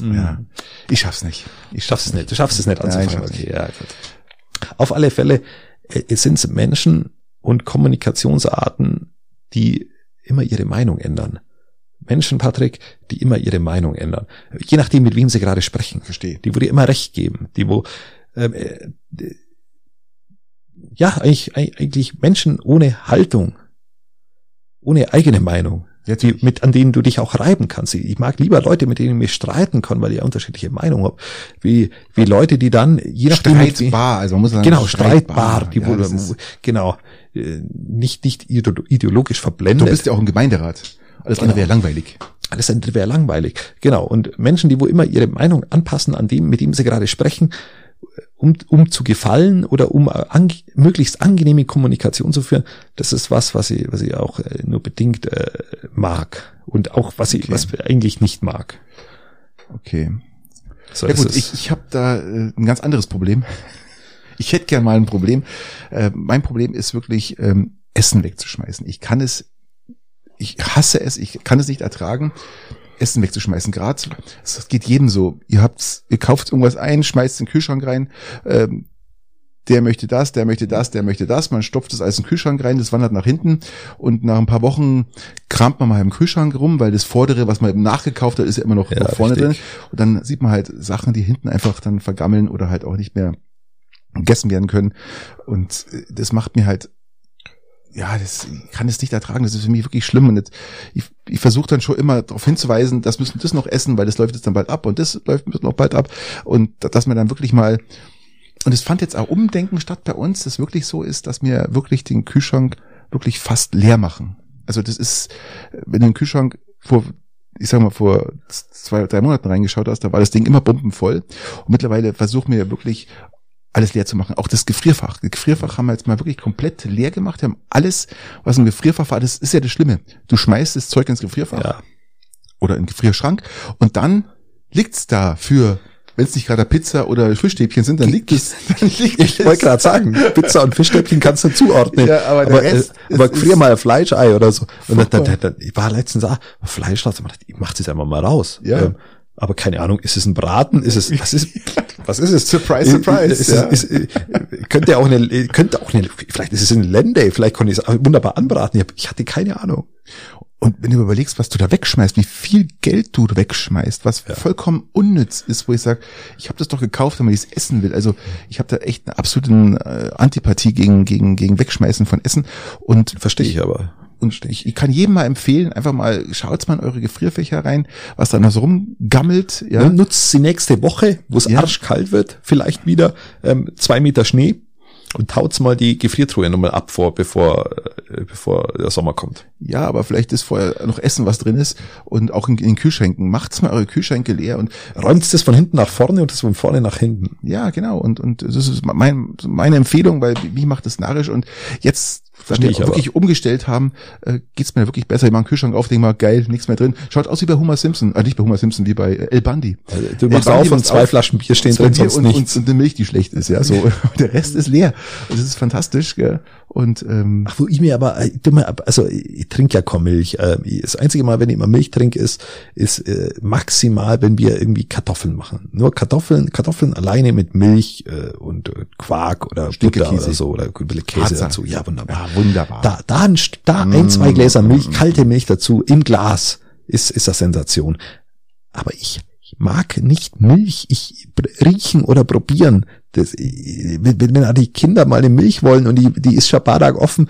nicht. Ja. Ich schaff's nicht. Ich Schaffst es nicht. Du schaffst es nicht Nein, ich anzufangen. schaff's okay, ja, gut. Auf alle Fälle äh, sind es Menschen und Kommunikationsarten, die immer ihre Meinung ändern. Menschen, Patrick, die immer ihre Meinung ändern. Je nachdem, mit wem sie gerade sprechen. Verstehe. Die, wo dir immer recht geben. Die, wo, ähm, äh, ja, eigentlich, eigentlich Menschen ohne Haltung. Ohne eigene Meinung. Jetzt Die, mit, an denen du dich auch reiben kannst. Ich mag lieber Leute, mit denen ich mich streiten kann, weil ich ja unterschiedliche Meinungen habe, wie, wie Leute, die dann, je nachdem, streitbar, also man muss sagen, genau, streitbar, die Ja, wo, genau, nicht, nicht ide- ideologisch verblendet. du bist ja auch im Gemeinderat. Alles andere wäre langweilig. Alles andere wäre langweilig. Genau. Und Menschen, die wo immer ihre Meinung anpassen an dem, mit dem sie gerade sprechen, um, um zu gefallen oder um an, möglichst angenehme Kommunikation zu führen, das ist was, was ich, was ich auch äh, nur bedingt äh, mag. Und auch was ich, Okay. was ich eigentlich nicht mag. Okay. So Ja gut, ich, ich habe da äh, ein ganz anderes Problem. Ich hätte gern mal ein Problem. Äh, mein Problem ist wirklich, ähm, Essen wegzuschmeißen. Ich kann es, ich hasse es, ich kann es nicht ertragen, Essen wegzuschmeißen. Gerade, es geht jedem so. Ihr habt's, ihr kauft irgendwas ein, schmeißt in den Kühlschrank rein, ähm, der möchte das, der möchte das, der möchte das. Man stopft es alles in den Kühlschrank rein, das wandert nach hinten und nach ein paar Wochen kramt man mal im Kühlschrank rum, weil das vordere, was man eben nachgekauft hat, ist ja immer noch, Ja, vorne richtig. drin. Und dann sieht man halt Sachen, die hinten einfach dann vergammeln oder halt auch nicht mehr gegessen werden können. Und äh, das macht mir halt ja, das ich kann es nicht ertragen. Das ist für mich wirklich schlimm. Und jetzt, ich, ich versuche dann schon immer darauf hinzuweisen, das müssen das noch essen, weil das läuft jetzt dann bald ab und das läuft noch bald ab. Und da- dass man dann wirklich mal und es fand jetzt auch Umdenken statt bei uns, das wirklich so ist, dass wir wirklich den Kühlschrank wirklich fast leer machen. Also das ist, wenn du den Kühlschrank vor, ich sag mal, vor zwei, drei Monaten reingeschaut hast, da war das Ding immer bombenvoll. Und mittlerweile versuchen wir wirklich alles leer zu machen. Auch das Gefrierfach. Das Gefrierfach haben wir jetzt mal wirklich komplett leer gemacht. Wir haben alles, was im Gefrierfach war, das ist ja das Schlimme. Du schmeißt das Zeug ins Gefrierfach Ja. oder in den Gefrierschrank und dann liegt's da für, wenn es nicht gerade Pizza oder Fischstäbchen sind, dann liegt es. Dann liegt Ich es- wollte gerade sagen, Pizza und Fischstäbchen kannst du zuordnen. Ja, aber Rest äh, aber frier mal ein Fleischei oder so. Und dann, dann, dann, ich war letztens da, Fleisch raus, ich mach das einfach mal raus. Ja. Ähm, aber keine Ahnung, ist es ein Braten? Ist es, was ist, was ist es? Surprise, surprise, Ist, ja. es, ist, äh, könnte auch eine, könnte auch eine, vielleicht ist es ein Lende, vielleicht konnte ich es wunderbar anbraten. Ich, hatte keine Ahnung. Und wenn du überlegst, was du da wegschmeißt, wie viel Geld du wegschmeißt, was vollkommen unnütz ist, wo ich sage, ich habe das doch gekauft, wenn man es essen will. Also ich habe da echt eine absolute äh, Antipathie gegen gegen gegen Wegschmeißen von Essen und Verstehe ich aber. Und ich, ich kann jedem mal empfehlen, einfach mal schaut mal in eure Gefrierfächer rein, was da noch so rumgammelt. Ja, Ja. Nutzt sie nächste Woche, wo es Ja. arschkalt wird, vielleicht wieder ähm, zwei Meter Schnee und taut's mal die Gefriertruhe nochmal ab vor, bevor, äh, bevor der Sommer kommt. ja, aber vielleicht ist vorher noch Essen, was drin ist und auch in, in den Kühlschränken. Macht's mal eure Kühlschränke leer und Räumt's das von hinten nach vorne und das von vorne nach hinten. Ja, genau. Und, und das ist mein, meine Empfehlung, weil mich macht das narrisch. Und jetzt, Versteh wir aber. wirklich umgestellt haben, äh, geht's mir wirklich besser. Ich mache einen Kühlschrank auf, denke mal, geil, nichts mehr drin. Schaut aus wie bei Homer Simpson. Äh, nicht bei Homer Simpson, wie bei El Bundy. Du machst auf und zwei auf, Flaschen Bier stehen drin, Bier sonst und, nichts. und, und eine Milch, die schlecht ist, ja, so. Der Rest ist leer. Das ist fantastisch, gell. Und, ähm, Ach, wo ich mir aber, äh, du mal, also ich, trinke ja kaum Milch. Ähm, Das einzige Mal, wenn ich mal Milch trinke, ist, ist äh, maximal, wenn wir irgendwie Kartoffeln machen. Nur Kartoffeln, Kartoffeln alleine mit Milch äh, und äh, Quark oder Butter oder so oder ein bisschen Käse Harzer. dazu. Ja, wunderbar. Ja, wunderbar. Da, da, ein, da ein, zwei Gläser Milch, kalte Milch dazu im Glas ist, ist das Sensation. Aber ich, mag nicht Milch. Ich riechen oder probieren. Das, wenn, wenn die Kinder mal eine Milch wollen und die, die ist Tage offen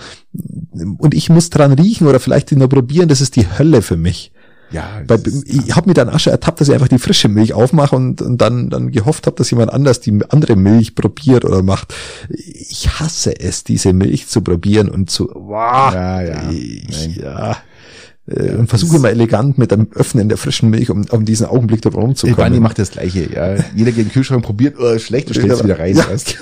und ich muss dran riechen oder vielleicht die nur probieren, das ist die Hölle für mich. ja, Weil ich habe mir dann Asche ertappt, dass ich einfach die frische Milch aufmache und, und dann, dann gehofft habe, dass jemand anders die andere Milch probiert oder macht. Ich hasse es, diese Milch zu probieren und zu, wow, Ja, ja. ich, ja. Äh, und versuche mal elegant mit dem Öffnen der frischen Milch, um, um diesen Augenblick Bundy rumzukommen. macht das Gleiche, ja. Jeder geht in den Kühlschrank, probiert, oh, schlecht, du stellst es wieder rein, Ja. weißt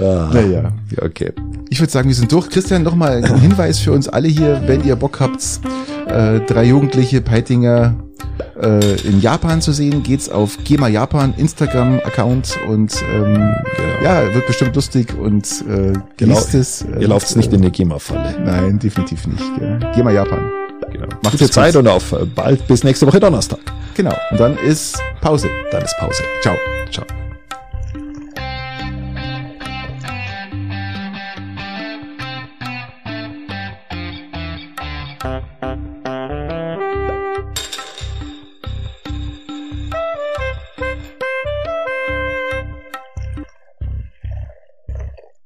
Ah, Naja. ja, okay. Ich würde sagen, wir sind durch. Christian, nochmal ein Hinweis für uns alle hier, wenn ihr Bock habt, äh, drei jugendliche Peitinger äh, in Japan zu sehen, geht's auf Gema Japan Instagram-Account und ähm, Genau. ja, wird bestimmt lustig und äh, Genau. genießt es. Äh, Ihr lauft nicht in eine GEMA-Falle. Nein, definitiv nicht. Gell. Gema Japan. Genau. Macht Gute Zeit und auf äh, bald bis nächste Woche Donnerstag. Genau. Und dann ist Pause. Dann ist Pause. Ciao. Ciao.